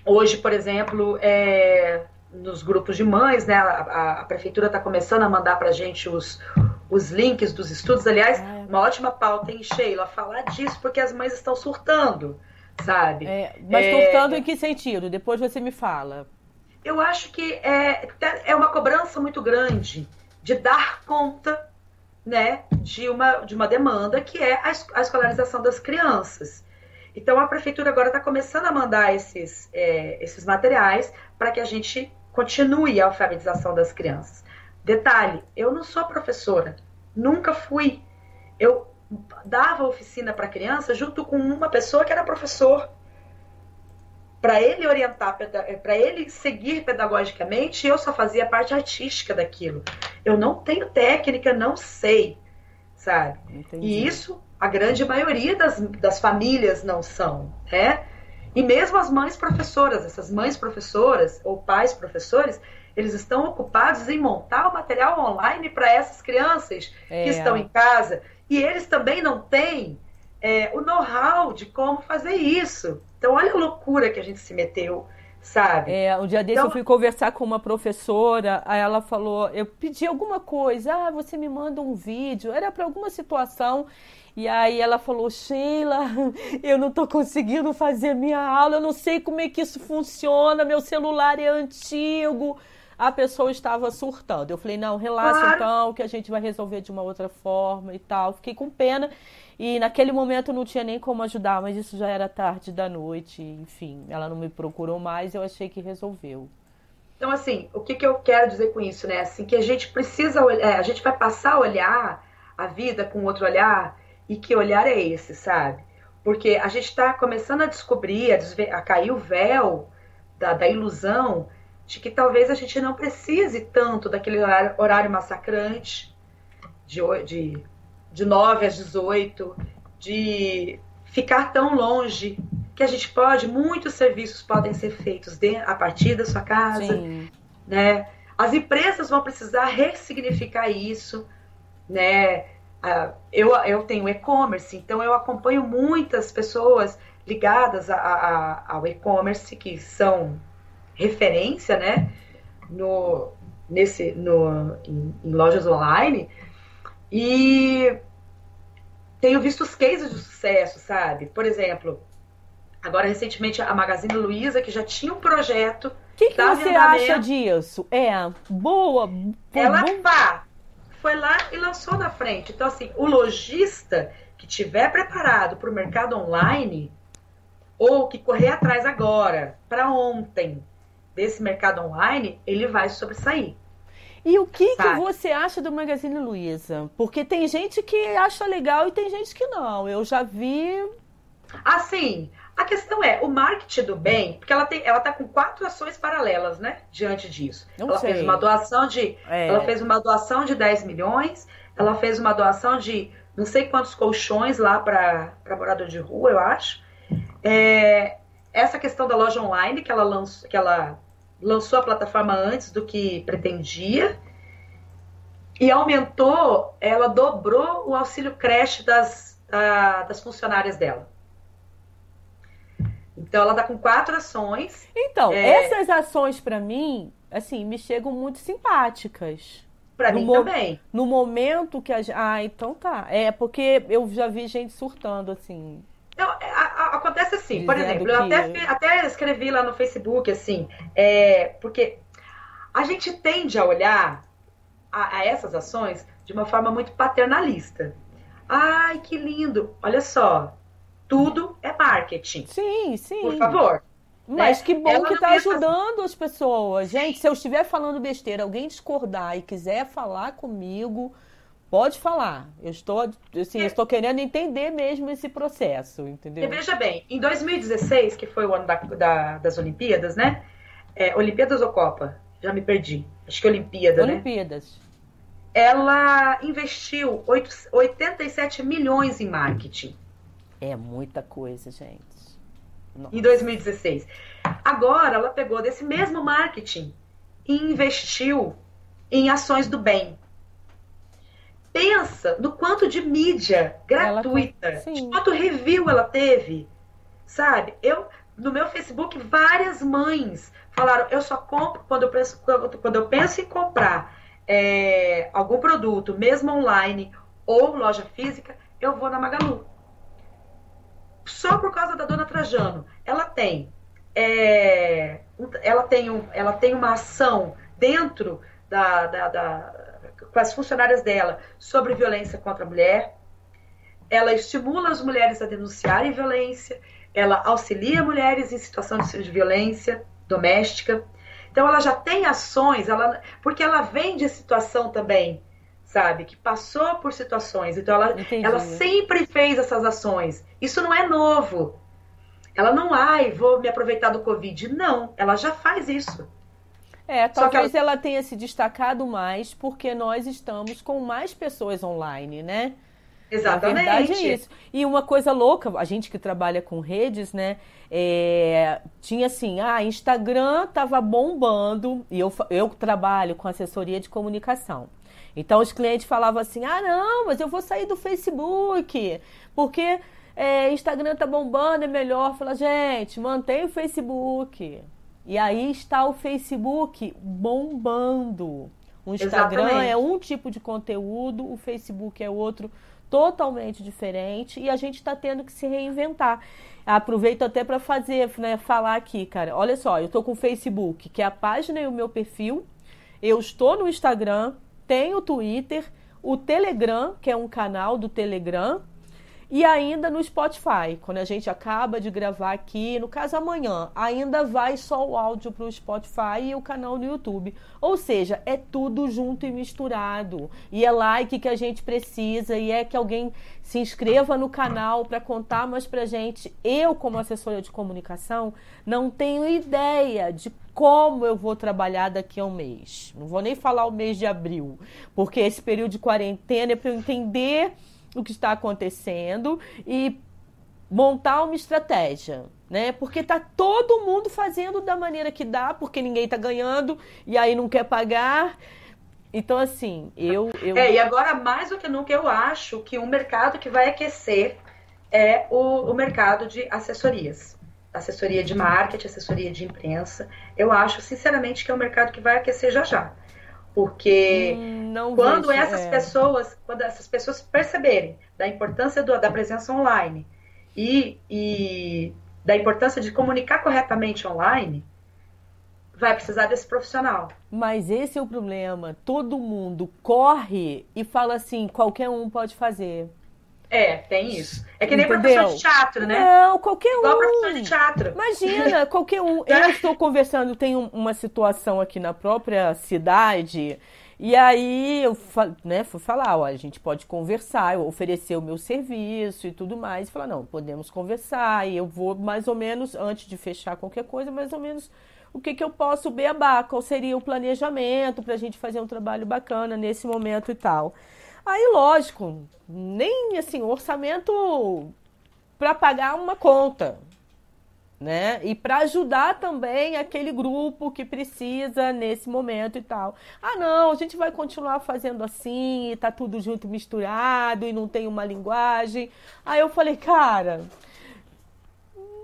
hoje, por exemplo, é, nos grupos de mães, né, a, a prefeitura está começando a mandar para a gente os, os links dos estudos. Aliás, é. uma ótima pauta, hein, Sheila, falar disso, porque as mães estão surtando, sabe? É, mas é, surtando em que sentido? Depois você me fala. Eu acho que é, é uma cobrança muito grande de dar conta né, de, uma, de uma demanda que é a, a escolarização das crianças. Então a prefeitura agora está começando a mandar esses, é, esses materiais para que a gente continue a alfabetização das crianças. Detalhe, eu não sou professora, nunca fui. Eu dava oficina para criança junto com uma pessoa que era professor para ele orientar, para ele seguir pedagogicamente, eu só fazia parte artística daquilo. Eu não tenho técnica, não sei, sabe? Entendi. E isso a grande maioria das, das famílias não são, né? E mesmo as mães professoras, essas mães professoras ou pais professores, eles estão ocupados em montar o material online para essas crianças é. que estão em casa. E eles também não têm é, o know-how de como fazer isso. Então, olha a loucura que a gente se meteu, sabe? É, um dia desse então, eu fui conversar com uma professora, aí ela falou, eu pedi alguma coisa, ah, você me manda um vídeo, era para alguma situação, e aí ela falou, Sheila, eu não estou conseguindo fazer minha aula, eu não sei como é que isso funciona, meu celular é antigo. A pessoa estava surtando. Eu falei, não, relaxa claro. então, que a gente vai resolver de uma outra forma e tal. Fiquei com pena. E naquele momento não tinha nem como ajudar, mas isso já era tarde da noite, enfim, ela não me procurou mais, eu achei que resolveu. Então, assim, o que, que eu quero dizer com isso, né? Assim, que a gente precisa, é, a gente vai passar a olhar a vida com outro olhar, e que olhar é esse, sabe? Porque a gente está começando a descobrir, a, desver, a cair o véu da, da, ilusão de que talvez a gente não precise tanto daquele horário, horário massacrante de, de de 9 às 18, de ficar tão longe que a gente pode, muitos serviços podem ser feitos de, a partir da sua casa, Sim. né? As empresas vão precisar ressignificar isso, né? eu, eu tenho e-commerce, então eu acompanho muitas pessoas ligadas a, a, ao e-commerce que são referência, né? No, nesse, no, em, em lojas online, e tenho visto os cases de sucesso, sabe? Por exemplo, agora recentemente a Magazine Luiza, que já tinha um projeto. O que, que você acha disso? É, boa. Ela pá, foi lá e lançou na frente. Então, assim, o lojista que tiver preparado para o mercado online, ou que correr atrás agora, para ontem, desse mercado online, ele vai sobressair. E o que, que você acha do Magazine Luiza? Porque tem gente que acha legal e tem gente que não. Eu já vi. Assim, a questão é, o marketing do bem, porque ela tem, ela tá com quatro ações paralelas, né? Diante disso. Não ela sei. fez uma doação de. É. Ela fez uma doação de 10 milhões, ela fez uma doação de não sei quantos colchões lá para morador de rua, eu acho. É, essa questão da loja online que ela lançou, que ela lançou a plataforma antes do que pretendia e aumentou, ela dobrou o auxílio creche das, das funcionárias dela. Então ela está com quatro ações. Então, é... essas ações para mim, assim, me chegam muito simpáticas. Para mim também. No momento que a Ah, então tá. É porque eu já vi gente surtando, assim. Não, é, a, acontece assim, por exemplo, eu até, até escrevi lá no Facebook, assim, é, porque a gente tende a olhar a, a essas ações de uma forma muito paternalista. Ai, que lindo! Olha só, tudo é marketing. Sim, sim. Por favor. Mas né? que bom Ela que está ajudando fazer... as pessoas. Gente, se eu estiver falando besteira, alguém discordar e quiser falar comigo, pode falar. Eu estou, assim, é. estou querendo entender mesmo esse processo, entendeu? E veja bem, em 2016, que foi o ano da, da, das Olimpíadas, né? É, Olimpíadas ou Copa? Já me perdi. Acho que Olimpíada, né? Olimpíadas. Ela investiu 8, 87 milhões em marketing. É muita coisa, gente. Nossa. Em 2016. Agora, ela pegou desse mesmo marketing e investiu em ações do bem. Pensa no quanto de mídia gratuita, ela, de quanto review ela teve. Sabe? Eu, no meu Facebook, várias mães falaram: eu só compro quando eu penso, quando eu penso em comprar é, algum produto, mesmo online ou loja física, eu vou na Magalu. Só por causa da dona Trajano. Ela tem, é, ela tem, um, ela tem uma ação dentro da, da, da, com as funcionárias dela sobre violência contra a mulher. Ela estimula as mulheres a denunciarem violência. Ela auxilia mulheres em situação de violência doméstica. Então ela já tem ações, ela, porque ela vem de situação também, sabe, que passou por situações. Então ela, ela sempre fez essas ações. Isso não é novo. Ela não, ai, vou me aproveitar do Covid. Não, ela já faz isso. É, talvez ela... ela tenha se destacado mais porque nós estamos com mais pessoas online, né? Exatamente. A verdade é isso. E uma coisa louca, a gente que trabalha com redes, né? É, tinha assim, ah, Instagram tava bombando, e eu, eu trabalho com assessoria de comunicação. Então os clientes falavam assim, ah, não, mas eu vou sair do Facebook, porque é, Instagram tá bombando, é melhor. Fala, gente, mantém o Facebook. E aí está o Facebook bombando. O Instagram Exatamente. é um tipo de conteúdo, o Facebook é outro totalmente diferente e a gente está tendo que se reinventar. Aproveito até para fazer, né, falar aqui, cara. Olha só, eu estou com o Facebook, que é a página e o meu perfil. Eu estou no Instagram, tenho o Twitter, o Telegram, que é um canal do Telegram, e ainda no Spotify, quando a gente acaba de gravar aqui, no caso amanhã, ainda vai só o áudio para o Spotify e o canal no YouTube. Ou seja, é tudo junto e misturado. E é like que a gente precisa e é que alguém se inscreva no canal para contar mais para gente. Eu, como assessora de comunicação, não tenho ideia de como eu vou trabalhar daqui a um mês. Não vou nem falar o mês de abril, porque esse período de quarentena é para eu entender o que está acontecendo e montar uma estratégia, né? Porque tá todo mundo fazendo da maneira que dá, porque ninguém tá ganhando e aí não quer pagar. Então, assim, eu, eu. É, e agora, mais do que nunca, eu acho que um mercado que vai aquecer é o, o mercado de assessorias. Assessoria de marketing, assessoria de imprensa. Eu acho, sinceramente, que é um mercado que vai aquecer já já. Porque hum, quando vejo, essas é. pessoas, quando essas pessoas perceberem da importância do, da presença online e, e da importância de comunicar corretamente online, vai precisar desse profissional. Mas esse é o problema. Todo mundo corre e fala assim, qualquer um pode fazer. É, tem isso. É que nem Entendeu? professor de teatro, né? Não, qualquer um. Igual professor de teatro. Imagina, qualquer um. Eu estou conversando, tem uma situação aqui na própria cidade. E aí eu né, fui falar, ó, a gente pode conversar, eu oferecer o meu serviço e tudo mais. E falar, não, podemos conversar. E eu vou mais ou menos, antes de fechar qualquer coisa, mais ou menos o que, que eu posso beabá, qual seria o planejamento para a gente fazer um trabalho bacana nesse momento e tal. Aí, lógico, nem assim, orçamento para pagar uma conta, né? E para ajudar também aquele grupo que precisa nesse momento e tal. Ah, não, a gente vai continuar fazendo assim, tá tudo junto misturado e não tem uma linguagem. Aí eu falei, cara,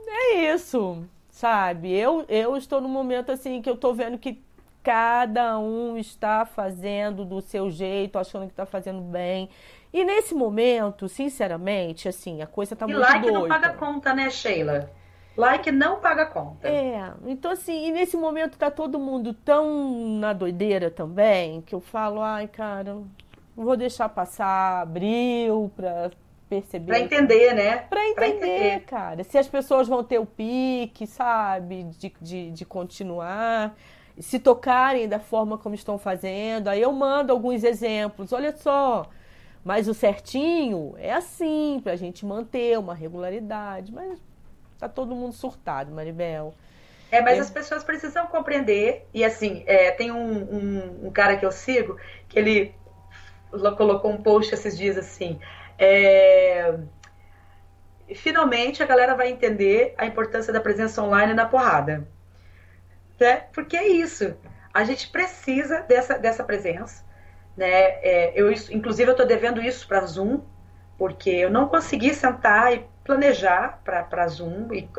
é isso, sabe? Eu eu estou num momento assim que eu tô vendo que Cada um está fazendo do seu jeito, achando que está fazendo bem. E nesse momento, sinceramente, assim, a coisa está muito like doida. não paga conta, né, Sheila? Like não paga conta. É, então assim, e nesse momento tá todo mundo tão na doideira também, que eu falo, ai, cara, vou deixar passar abril pra perceber. Pra entender, né? Pra entender, pra entender, cara. Se as pessoas vão ter o pique, sabe, de, de, de continuar se tocarem da forma como estão fazendo. Aí eu mando alguns exemplos. Olha só, mas o certinho é assim, para a gente manter uma regularidade. Mas tá todo mundo surtado, Maribel. É, mas é. as pessoas precisam compreender. E assim, é, tem um, um, um, cara que eu sigo que ele colocou um post esses dias assim. É, finalmente a galera vai entender a importância da presença online na porrada né? Porque é isso. A gente precisa dessa, dessa presença. Né? É, eu, inclusive, eu estou devendo isso para Zoom, porque eu não consegui sentar e planejar para Zoom. E,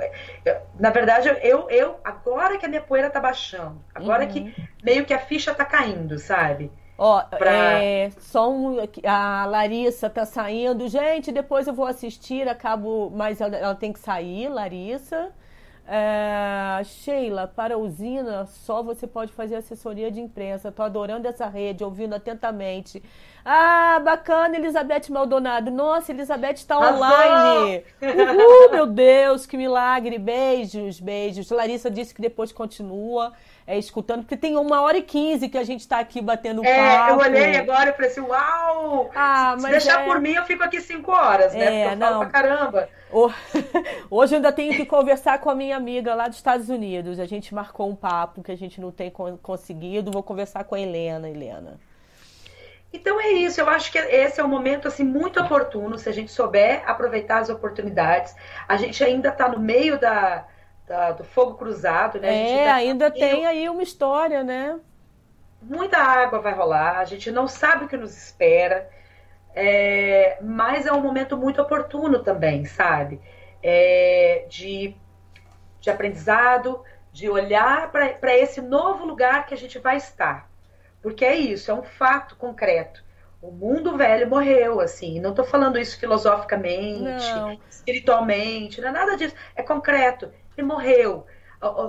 na verdade, eu, eu agora que a minha poeira está baixando, agora uhum. que meio que a ficha está caindo, sabe? Ó, pra... é, só um, a Larissa tá saindo. Gente, depois eu vou assistir, acabo, mas ela, ela tem que sair, Larissa. É, Sheila, para a usina só você pode fazer assessoria de imprensa. Tô adorando essa rede, ouvindo atentamente. Ah, bacana, Elizabeth Maldonado. Nossa, Elizabeth está online. Uhul, meu Deus, que milagre. Beijos, beijos. Larissa disse que depois continua é, escutando, porque tem uma hora e quinze que a gente está aqui batendo é, papo. Eu olhei agora e falei assim, uau! Ah, Se deixar é... por mim, eu fico aqui cinco horas, né? É, porque eu não. falo pra caramba. Hoje eu ainda tenho que conversar com a minha amiga lá dos Estados Unidos. A gente marcou um papo que a gente não tem conseguido. Vou conversar com a Helena, Helena. Então é isso, eu acho que esse é um momento assim muito oportuno, se a gente souber aproveitar as oportunidades. A gente ainda está no meio da, da, do fogo cruzado, né? É, ainda tem aí uma história, né? Muita água vai rolar, a gente não sabe o que nos espera, é, mas é um momento muito oportuno também, sabe? É, de, de aprendizado, de olhar para esse novo lugar que a gente vai estar. Porque é isso, é um fato concreto. O mundo velho morreu, assim. Não estou falando isso filosoficamente, não. espiritualmente, não é nada disso. É concreto e morreu.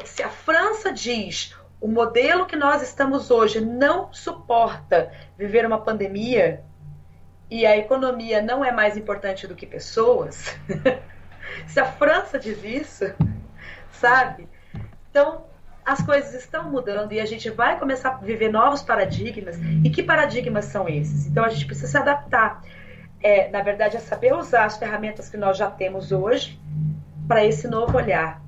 Se a França diz o modelo que nós estamos hoje não suporta viver uma pandemia e a economia não é mais importante do que pessoas, se a França diz isso, sabe? Então, as coisas estão mudando e a gente vai começar a viver novos paradigmas. E que paradigmas são esses? Então, a gente precisa se adaptar. É, na verdade, é saber usar as ferramentas que nós já temos hoje para esse novo olhar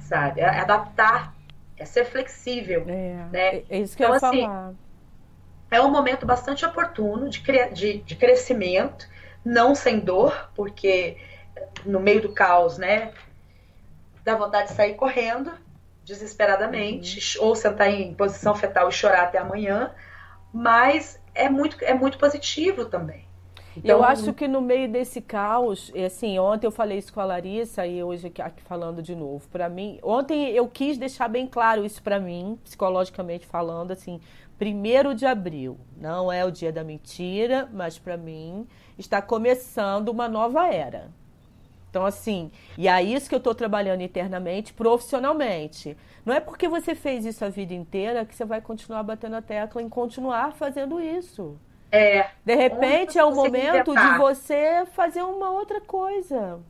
sabe? É adaptar, é ser flexível. É, né? é isso que então, eu ia assim, falar. É um momento bastante oportuno de, de, de crescimento, não sem dor, porque no meio do caos, né? Dá vontade de sair correndo desesperadamente, uhum. ou sentar em posição fetal e chorar até amanhã, mas é muito, é muito positivo também. Então, eu acho que no meio desse caos, assim, ontem eu falei isso com a Larissa e hoje aqui, falando de novo. Para mim, ontem eu quis deixar bem claro isso para mim, psicologicamente falando, assim, primeiro de abril, não é o dia da mentira, mas para mim está começando uma nova era. Então, assim, e é isso que eu estou trabalhando internamente, profissionalmente. Não é porque você fez isso a vida inteira que você vai continuar batendo a tecla em continuar fazendo isso. É, de repente é o momento de você fazer uma outra coisa.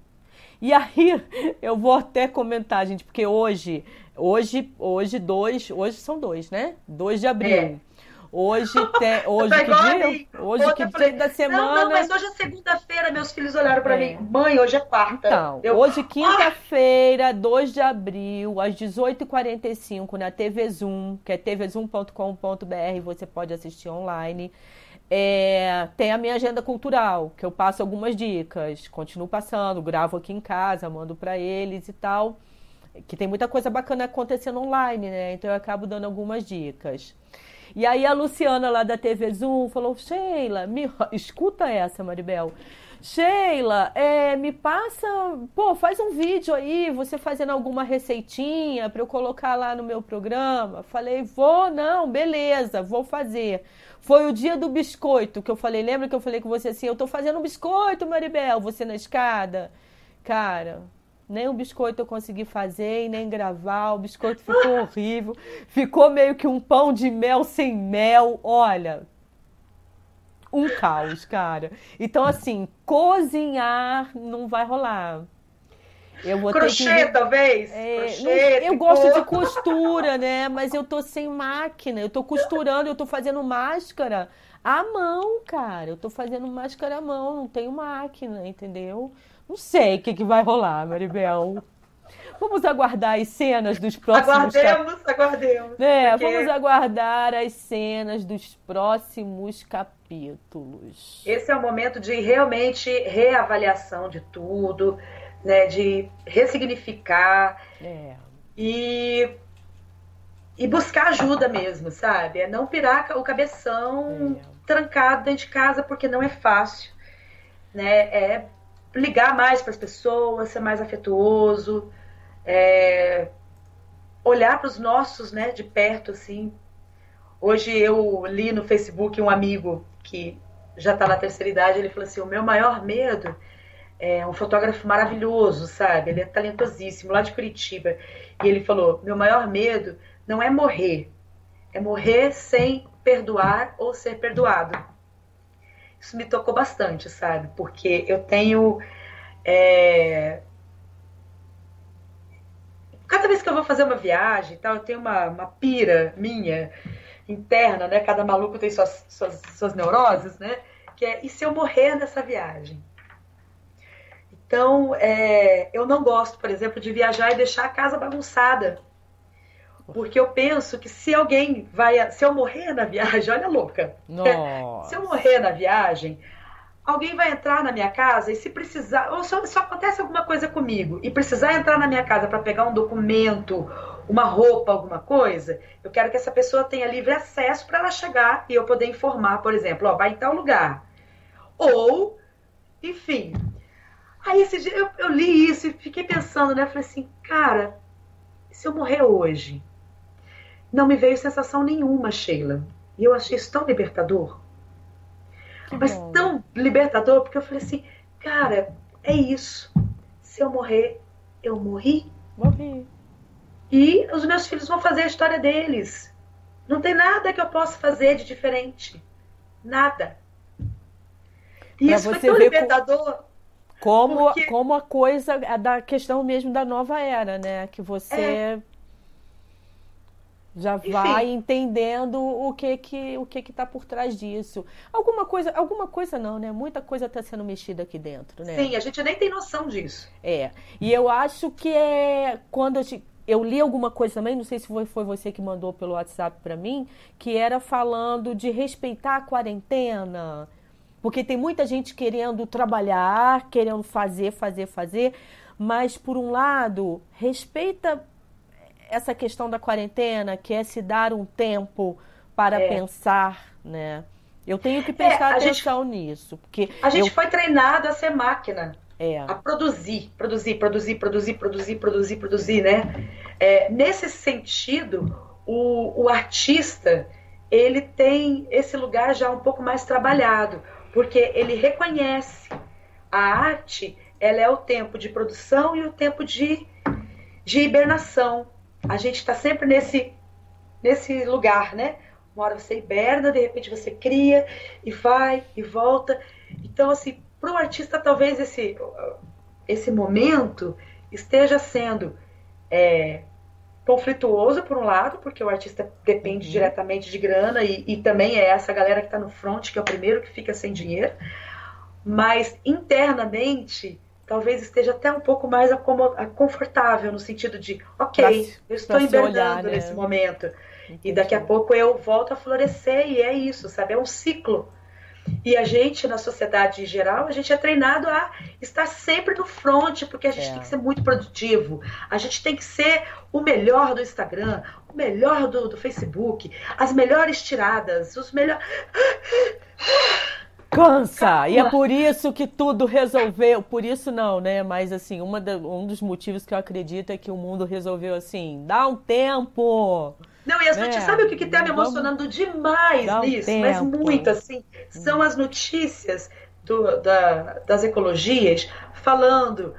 E aí, eu vou até comentar, gente, porque hoje, hoje, hoje, dois, hoje são dois, né? 2 de abril. É. Hoje tem. Hoje que dia? Hoje que dia da semana. Não, não, mas hoje é segunda-feira, meus filhos olharam para é. mim. Mãe, hoje é quarta. Então, eu... hoje, quinta-feira, 2 de abril, às 18h45, na TV Zoom, que é tvzoom.com.br, você pode assistir online. É, tem a minha agenda cultural, que eu passo algumas dicas, continuo passando, gravo aqui em casa, mando para eles e tal. Que tem muita coisa bacana acontecendo online, né? Então eu acabo dando algumas dicas. E aí a Luciana lá da TV Zoom falou: Sheila, me... escuta essa, Maribel. Sheila, é, me passa, pô, faz um vídeo aí, você fazendo alguma receitinha para eu colocar lá no meu programa. Falei, vou, não, beleza, vou fazer. Foi o dia do biscoito que eu falei. Lembra que eu falei com você assim? Eu tô fazendo um biscoito, Maribel, você na escada? Cara, Nem o biscoito eu consegui fazer e nem gravar. O biscoito ficou horrível. Ficou meio que um pão de mel sem mel. Olha, um caos, cara. Então, assim, cozinhar não vai rolar. Eu vou crochê, ter que... talvez? É, crochê, eu gosto de costura, né? Mas eu tô sem máquina. Eu tô costurando, eu tô fazendo máscara à mão, cara. Eu tô fazendo máscara à mão, não tenho máquina, entendeu? Não sei o que, que vai rolar, Maribel. Vamos aguardar as cenas dos próximos Aguardemos, cap... aguardemos. É, porque... vamos aguardar as cenas dos próximos capítulos. Esse é o momento de realmente reavaliação de tudo, né? De ressignificar. É. E e buscar ajuda mesmo, sabe? É não pirar o cabeção é. trancado dentro de casa porque não é fácil, né? É ligar mais para as pessoas, ser mais afetuoso, é, olhar para os nossos, né, de perto, assim. Hoje eu li no Facebook um amigo que já está na terceira idade, ele falou assim, o meu maior medo é um fotógrafo maravilhoso, sabe? Ele é talentosíssimo, lá de Curitiba. E ele falou, meu maior medo não é morrer, é morrer sem perdoar ou ser perdoado. Isso me tocou bastante, sabe? Porque eu tenho é, Cada vez que eu vou fazer uma viagem tal, eu tenho uma, uma pira minha interna, né? Cada maluco tem suas, suas, suas neuroses, né? Que é, e se eu morrer nessa viagem? Então, é, eu não gosto, por exemplo, de viajar e deixar a casa bagunçada. Porque eu penso que se alguém vai. Se eu morrer na viagem, olha louca. Nossa. Se eu morrer na viagem, alguém vai entrar na minha casa e se precisar, ou só, só acontece alguma coisa comigo e precisar entrar na minha casa para pegar um documento, uma roupa, alguma coisa, eu quero que essa pessoa tenha livre acesso para ela chegar e eu poder informar, por exemplo, ó, vai em tal lugar. Ou, enfim. Aí esse dia eu, eu li isso e fiquei pensando, né? Falei assim, cara, se eu morrer hoje? Não me veio sensação nenhuma, Sheila. E eu achei isso tão libertador mas tão libertador, porque eu falei assim, cara, é isso. Se eu morrer, eu morri. Morri. E os meus filhos vão fazer a história deles. Não tem nada que eu possa fazer de diferente. Nada. E pra isso foi tão libertador. Como, porque... como a coisa é da questão mesmo da nova era, né? Que você é já Enfim. vai entendendo o que que o que que está por trás disso. Alguma coisa, alguma coisa não, né? Muita coisa está sendo mexida aqui dentro, né? Sim, a gente nem tem noção disso. É. E eu acho que é quando eu, te, eu li alguma coisa também, não sei se foi, foi você que mandou pelo WhatsApp para mim, que era falando de respeitar a quarentena. Porque tem muita gente querendo trabalhar, querendo fazer, fazer, fazer, mas por um lado, respeita essa questão da quarentena, que é se dar um tempo para é. pensar, né? Eu tenho que prestar é, atenção gente, nisso. Porque a gente eu... foi treinado a ser máquina. É. A produzir, produzir, produzir, produzir, produzir, produzir, produzir, né? É, nesse sentido, o, o artista ele tem esse lugar já um pouco mais trabalhado, porque ele reconhece a arte, ela é o tempo de produção e o tempo de, de hibernação a gente está sempre nesse, nesse lugar, né? Uma hora você hiberna, de repente você cria e vai e volta. Então, assim, para o artista, talvez esse, esse momento esteja sendo é, conflituoso, por um lado, porque o artista depende uhum. diretamente de grana e, e também é essa galera que está no front, que é o primeiro que fica sem dinheiro. Mas internamente talvez esteja até um pouco mais confortável no sentido de, ok, pra, eu estou hibernando né? nesse momento. Entendi. E daqui a pouco eu volto a florescer e é isso, sabe? É um ciclo. E a gente, na sociedade em geral, a gente é treinado a estar sempre no front, porque a gente é. tem que ser muito produtivo. A gente tem que ser o melhor do Instagram, o melhor do, do Facebook, as melhores tiradas, os melhores. Cansa! E é por isso que tudo resolveu. Por isso não, né? Mas assim, uma da, um dos motivos que eu acredito é que o mundo resolveu assim, dá um tempo. Não, e as né? notícias, sabe o que, que tá me emocionando demais um nisso? Tempo. Mas muito, assim, são as notícias do, da, das ecologias falando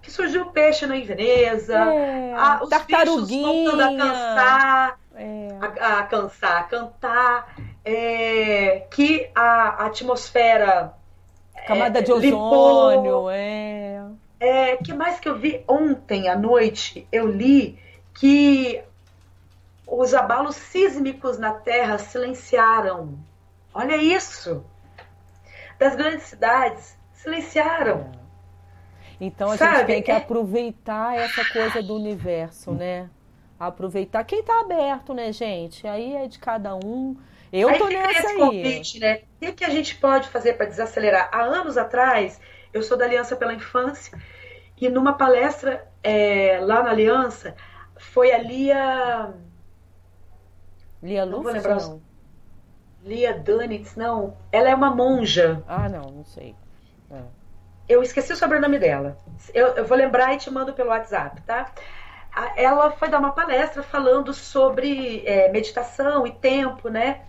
que surgiu peixe na Veneza, É, a, os tartaruguinha. voltando a cansar, É, a, a cansar, a cantar, é, que a, a atmosfera camada de é, ozônio, limpou. é. É, que mais que eu vi ontem à noite? Eu li que os abalos sísmicos na Terra silenciaram. Olha isso! Das grandes cidades silenciaram. Então a gente Sabe, tem que é- aproveitar essa coisa do universo, né? Aproveitar quem tá aberto, né, gente? Aí é de cada um. Eu aí tô nessa aí. convite, né? O que, que a gente pode fazer para desacelerar? Há anos atrás, eu sou da Aliança pela Infância, e numa palestra é, lá na Aliança, foi a Lia. Lia Não lembrar os- não? Lia Dunitz, não. Ela é uma monja. Ah, não, não sei. É. Eu esqueci o sobrenome dela. Eu, eu vou lembrar e te mando pelo WhatsApp, tá? Ela foi dar uma palestra falando sobre é, meditação e tempo, né?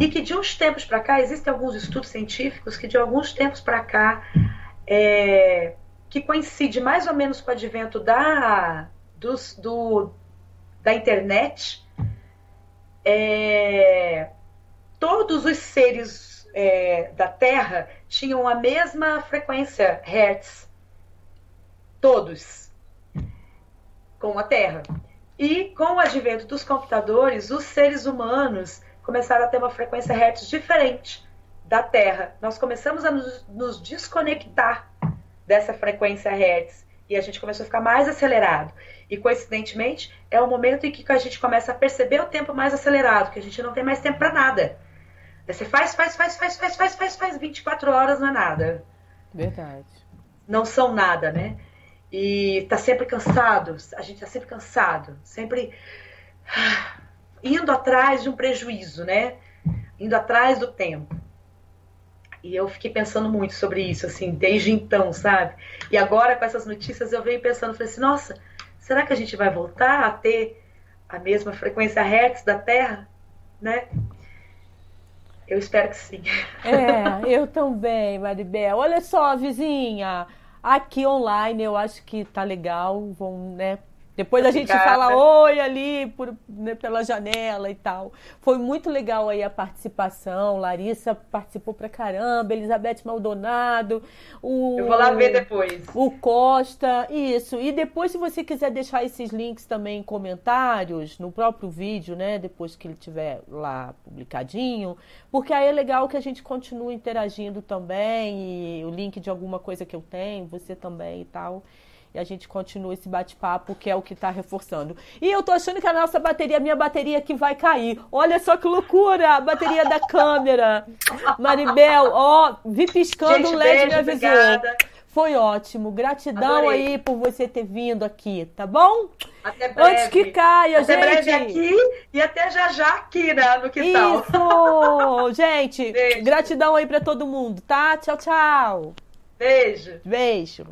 E que de uns tempos para cá, existem alguns estudos científicos que de alguns tempos para cá, é, que coincide mais ou menos com o advento da, dos- do, da internet, é, todos os seres é, da Terra tinham a mesma frequência Hertz. Todos. Com a Terra. E com o advento dos computadores, os seres humanos começaram a ter uma frequência Hertz diferente da Terra. Nós começamos a nos, nos desconectar dessa frequência Hertz. E a gente começou a ficar mais acelerado. E coincidentemente, é o momento em que a gente começa a perceber o tempo mais acelerado, que a gente não tem mais tempo para nada. Você faz, faz, faz, faz, faz, faz, faz, faz 24 horas não é nada. Verdade. Não são nada, né? E tá sempre cansado, a gente tá sempre cansado, sempre ah, indo atrás de um prejuízo, né? Indo atrás do tempo. E eu fiquei pensando muito sobre isso, assim, desde então, sabe? E agora, com essas notícias, eu venho pensando, falei assim, nossa, será que a gente vai voltar a ter a mesma frequência Hertz da Terra, né? Eu espero que sim. É, eu também, Maribel. Olha só, vizinha. Aqui online eu acho que tá legal. Vão, né? Depois a gente fala oi ali por, né, pela janela e tal. Foi muito legal aí a participação. Larissa participou pra caramba, Elizabeth Maldonado, o, Eu vou lá ver depois. o Costa, isso. E depois, se você quiser deixar esses links também em comentários, no próprio vídeo, né? Depois que ele tiver lá publicadinho, porque aí é legal que a gente continue interagindo também, e o link de alguma coisa que eu tenho, você também e tal. E a gente continua esse bate-papo, que é o que tá reforçando. E eu tô achando que a nossa bateria, a minha bateria aqui vai cair. Olha só que loucura! A bateria da câmera. Maribel, ó, vi piscando Gente, um LED beijo, me avisou. obrigada. Foi ótimo. Gratidão Adorei. aí por você ter vindo aqui, tá bom? Até breve. Antes que caia, até gente. breve aqui e até já já aqui, né, no quintal. Isso! Gente, Beijo. gratidão aí pra todo mundo, tá? Tchau, tchau. Beijo. Beijo.